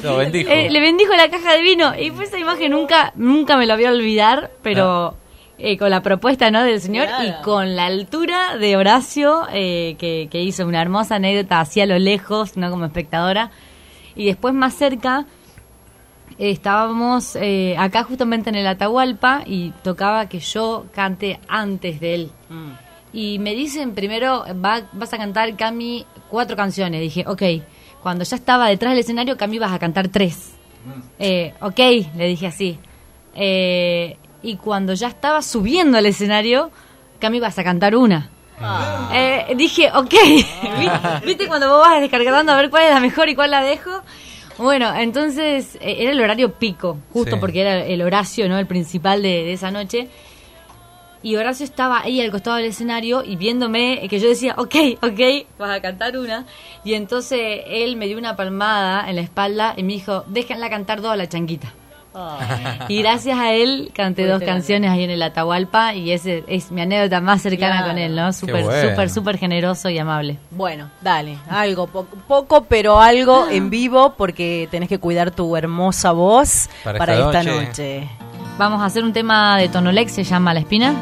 Lo bendijo. Eh, le bendijo la caja de vino. Y fue esa imagen nunca, nunca me la voy a olvidar, pero... Eh, con la propuesta ¿no? del señor y con la altura de Horacio, eh, que, que, hizo una hermosa anécdota hacia lo lejos, no como espectadora. Y después más cerca, estábamos eh, acá justamente en el Atahualpa y tocaba que yo cante antes de él. Mm. Y me dicen primero, va, vas a cantar, Cami, cuatro canciones. Dije, ok. Cuando ya estaba detrás del escenario, Cami, vas a cantar tres. Mm. Ok, le dije así. Eh, y cuando ya estaba subiendo al escenario, Cami, vas a cantar una. Ah. dije, ok. ¿Viste cuando vos vas descargando a ver cuál es la mejor y cuál la dejo? Bueno, entonces eh, era el horario pico, justo porque era el Horacio, ¿no? El principal de, esa noche. Y Horacio estaba ahí al costado del escenario y viéndome eh, que yo decía, ok, ok, vas a cantar una. Y entonces él me dio una palmada en la espalda y me dijo, déjenla cantar toda la changuita. Y gracias a él canté dos canciones ahí en el Atahualpa y ese es mi anécdota más cercana con él, ¿no? Súper, súper, súper generoso y amable. Bueno, dale, algo, poco, pero algo en vivo porque tenés que cuidar tu hermosa voz para, esta noche. Vamos a hacer un tema de Tonolex, se llama La Espina.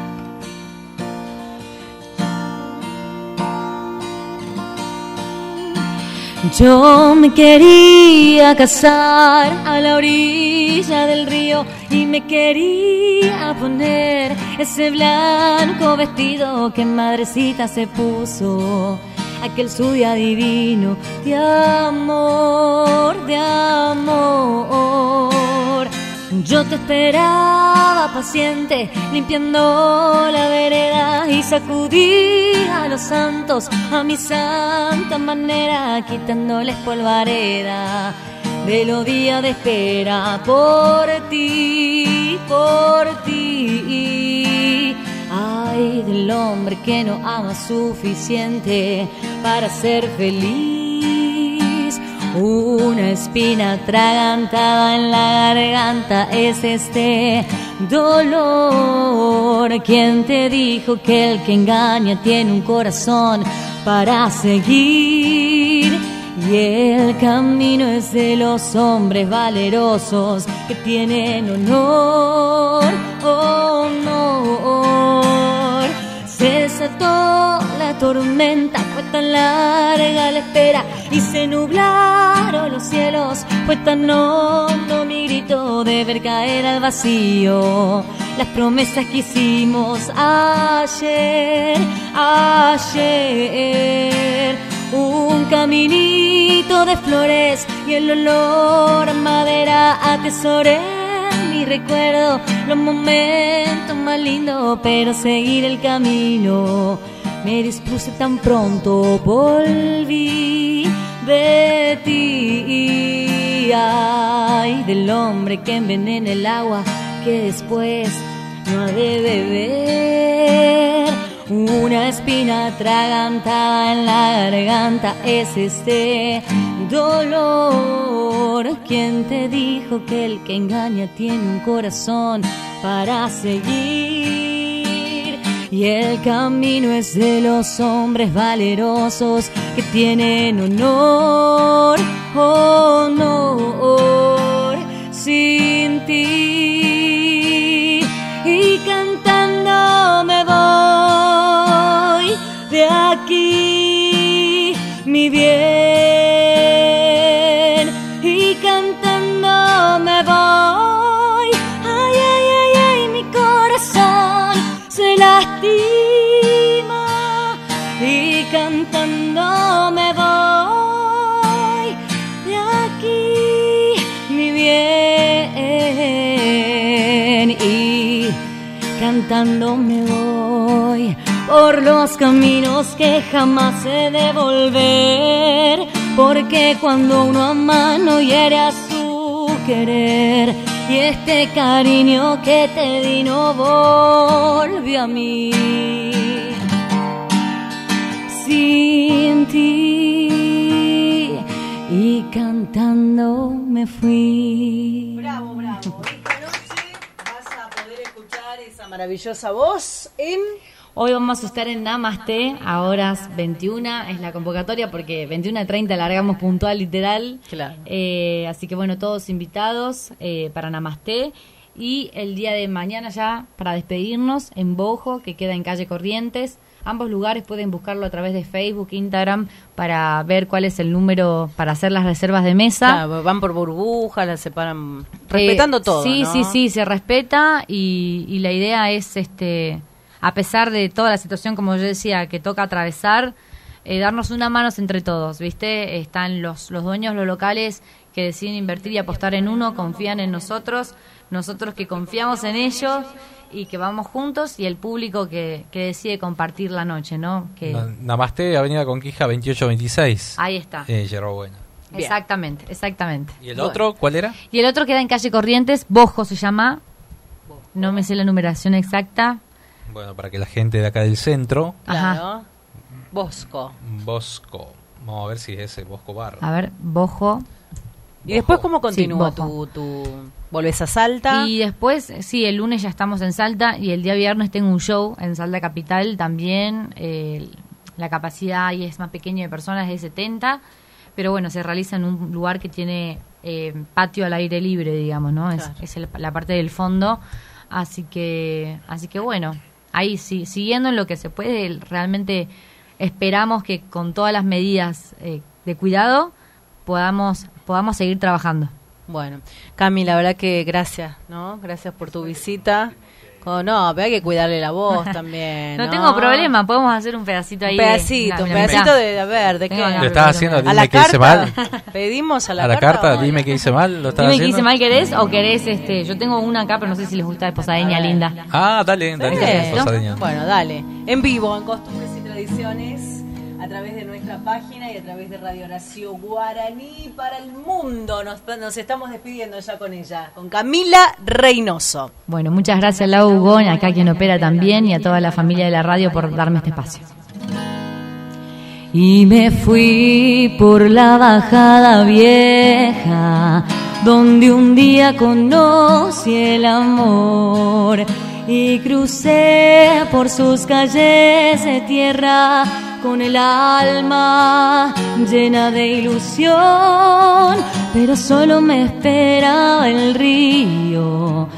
Yo me quería casar a la orilla del río y me quería poner ese blanco vestido que madrecita se puso, aquel su día divino de amor, de amor. Yo te esperaba paciente, limpiando la vereda y sacudí a los santos a mi santa manera, quitándoles polvareda días de espera por ti, por ti. Ay, del hombre que no ama suficiente para ser feliz una espina atragantada en la garganta es este dolor. ¿Quién te dijo que el que engaña tiene un corazón para seguir? Y el camino es de los hombres valerosos que tienen honor, honor. Se desató la tormenta, fue tan larga la espera y se nublaron los cielos. Fue tan hondo mi grito de ver caer al vacío las promesas que hicimos ayer, ayer. Un caminito de flores y el olor a madera atesoré mi recuerdo, los momentos más lindos, pero seguir el camino me dispuse tan pronto, volví de ti. Ay, del hombre que envenena el agua que después no ha de beber. Una espina atragantada en la garganta es este dolor. ¿Quién te dijo que el que engaña tiene un corazón para seguir? Y el camino es de los hombres valerosos que tienen honor, honor sin ti. Y cantando me voy de aquí, mi bien. Cantando me voy por los caminos que jamás he de volver, porque cuando uno ama no hiere a su querer, y este cariño que te di no volvió a mí. Sin ti y cantando me fui. Maravillosa voz en... Hoy vamos a estar en Namaste a horas 21, es la convocatoria porque 21.30 largamos puntual literal. Claro. Eh, así que bueno, todos invitados eh, para Namaste. Y el día de mañana ya para despedirnos en Bojo, que queda en calle Corrientes. Ambos lugares pueden buscarlo a través de Facebook, Instagram, para ver cuál es el número para hacer las reservas de mesa. van por burbujas, las separan, respetando eh, todo. Sí, sí, sí, se respeta y, la idea es, este, a pesar de toda la situación, como yo decía, que toca atravesar, eh, darnos una mano entre todos, ¿viste? Están los, los dueños, los locales que deciden invertir y apostar en uno, confían en nosotros, nosotros que confiamos en ellos y que vamos juntos y el público que, que decide compartir la noche, ¿no? Que... Namaste, Avenida Conquija 2826. Ahí está. Eh, Bueno. Exactamente, exactamente. ¿Y el otro cuál era? Y el otro queda en calle Corrientes, Bojo se llama. No me sé la numeración exacta. Bueno, para que la gente de acá del centro. Ajá. Bosco. Bosco. Vamos a ver si es ese Bosco Bar. A ver, Bojo. ¿Y después cómo continúa tu, tu, ¿Volvés a Salta? Y después, sí, el lunes ya estamos en Salta y el día viernes tengo un show en Salta Capital también. Eh, la capacidad ahí es más pequeña de personas, es de 70, pero bueno, se realiza en un lugar que tiene eh, patio al aire libre, digamos, ¿no? Es, la parte del fondo. Así que, así que bueno, ahí sí, siguiendo en lo que se puede, realmente esperamos que con todas las medidas eh, de cuidado podamos podamos seguir trabajando. Bueno, Cami, la verdad que gracias, ¿no? Gracias por tu visita. no, pero hay que cuidarle la voz también. no, tengo problema, podemos hacer un pedacito ahí. Un pedacito, un pedacito de, a ver, ¿de qué? ¿Lo estás haciendo? Dime que hice mal. Pedimos a la, a la carta. dime que hice mal. ¿Lo dime que hice mal querés o querés, este, yo tengo una acá, pero no sé si les gusta de posadeña linda. Ah, dale, dale, Bueno, dale. En vivo, en costumbres y tradiciones a través de nuestra página y a través de Radio Horacio Guaraní para el mundo. Nos, estamos despidiendo ya con ella, con Camila Reynoso. Bueno, muchas gracias Lau Ugón, acá quien opera también y a toda la familia de la radio por darme este espacio. Y me fui por la bajada vieja, donde un día conocí el amor y crucé por sus calles de tierra con el alma llena de ilusión, pero solo me esperaba el río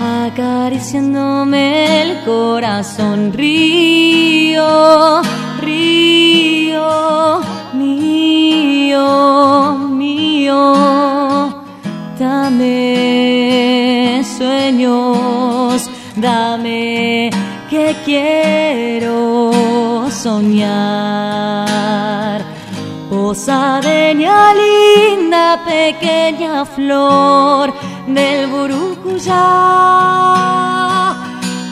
acariciándome el corazón. Río, río, mío, mío, dame sueños, dame que quiero soñar. Posadeña linda, pequeña flor del burucuyá,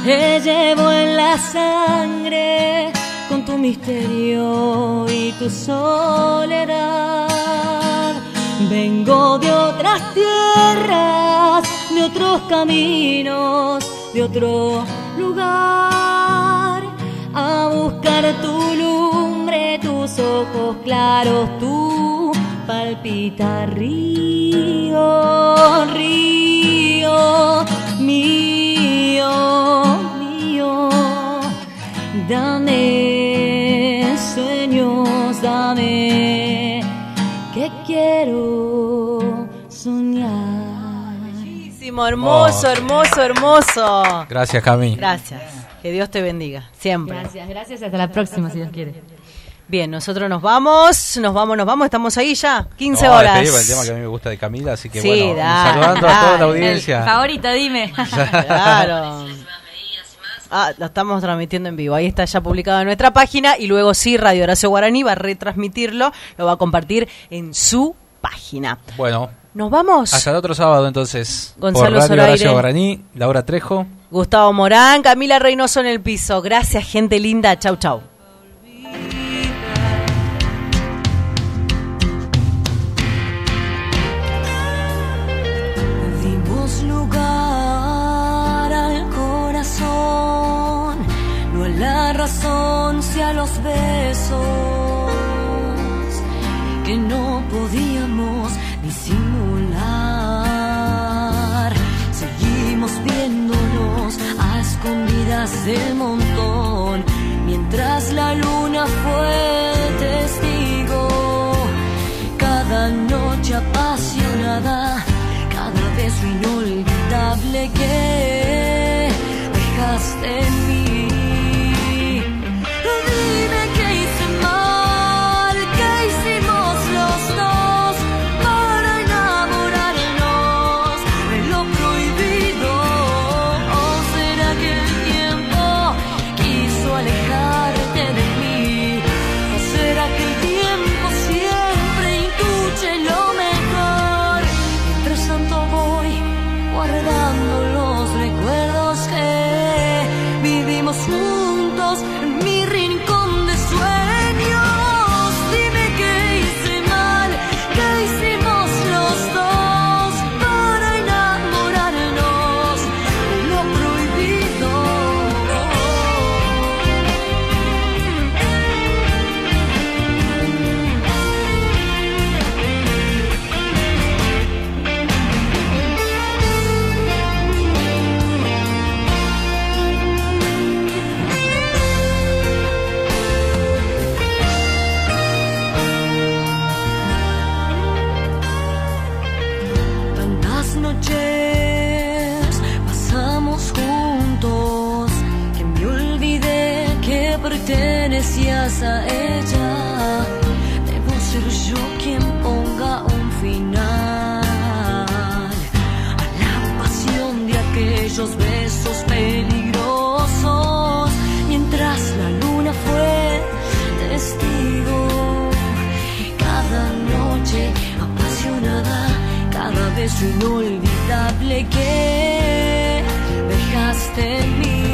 te llevo en la sangre con tu misterio y tu soledad. Vengo de otras tierras, de otros caminos, de otro lugar a buscar tu lumbre, tus ojos claros, tu palpita río, río mío, mío, dame sueños, dame que quiero soñar hermoso, hermoso, hermoso. Gracias, Cami. Gracias. Que Dios te bendiga, siempre. Gracias, gracias. Hasta la próxima, si Dios quiere. Bien, nosotros nos vamos, nos vamos, nos vamos, estamos ahí ya, 15 horas. el tema que a mí me gusta de Camila, así que bueno, saludando a toda la audiencia. favorita, dime. claro. Ah, lo estamos transmitiendo en vivo. Ahí está ya publicado en nuestra página y luego sí, Radio Horacio Guaraní va a retransmitirlo, lo va a compartir en su página. Bueno, ¿Nos vamos? Hasta el otro sábado entonces. Gonzalo Por Radio Guaraní, Laura Trejo. Gustavo Morán, Camila Reynoso en el piso. Gracias, gente linda. Chau, chau. Dimos lugar al corazón, no a la razón, si a los besos que no podíamos escondidas del montón, mientras la luna fue testigo. Cada noche apasionada, cada beso inolvidable que inolvidable que dejaste en mí.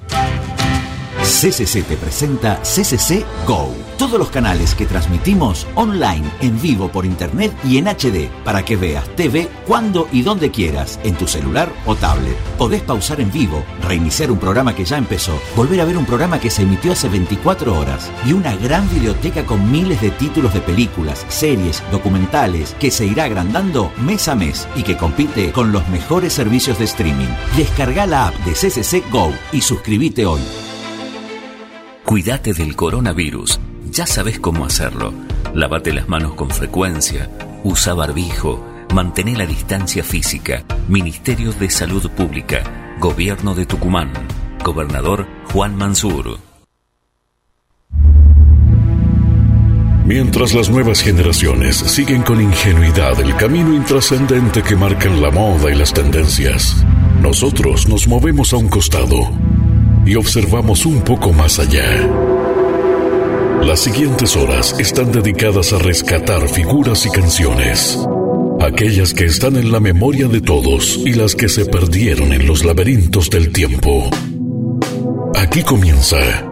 CCC te presenta CCC Go. Todos los canales que transmitimos online, en vivo, por internet y en HD, para que veas TV cuando y donde quieras, en tu celular o tablet. Podés pausar en vivo, reiniciar un programa que ya empezó, volver a ver un programa que se emitió hace 24 horas y una gran biblioteca con miles de títulos de películas, series, documentales, que se irá agrandando mes a mes y que compite con los mejores servicios de streaming. Descarga la app de CCC Go y suscríbete hoy. Cuídate del coronavirus. Ya sabes cómo hacerlo. Lávate las manos con frecuencia. Usa barbijo. Mantén la distancia física. Ministerio de Salud Pública. Gobierno de Tucumán. Gobernador Juan Mansur. Mientras las nuevas generaciones siguen con ingenuidad el camino intrascendente que marcan la moda y las tendencias, nosotros nos movemos a un costado y observamos un poco más allá. Las siguientes horas están dedicadas a rescatar figuras y canciones, aquellas que están en la memoria de todos y las que se perdieron en los laberintos del tiempo. Aquí comienza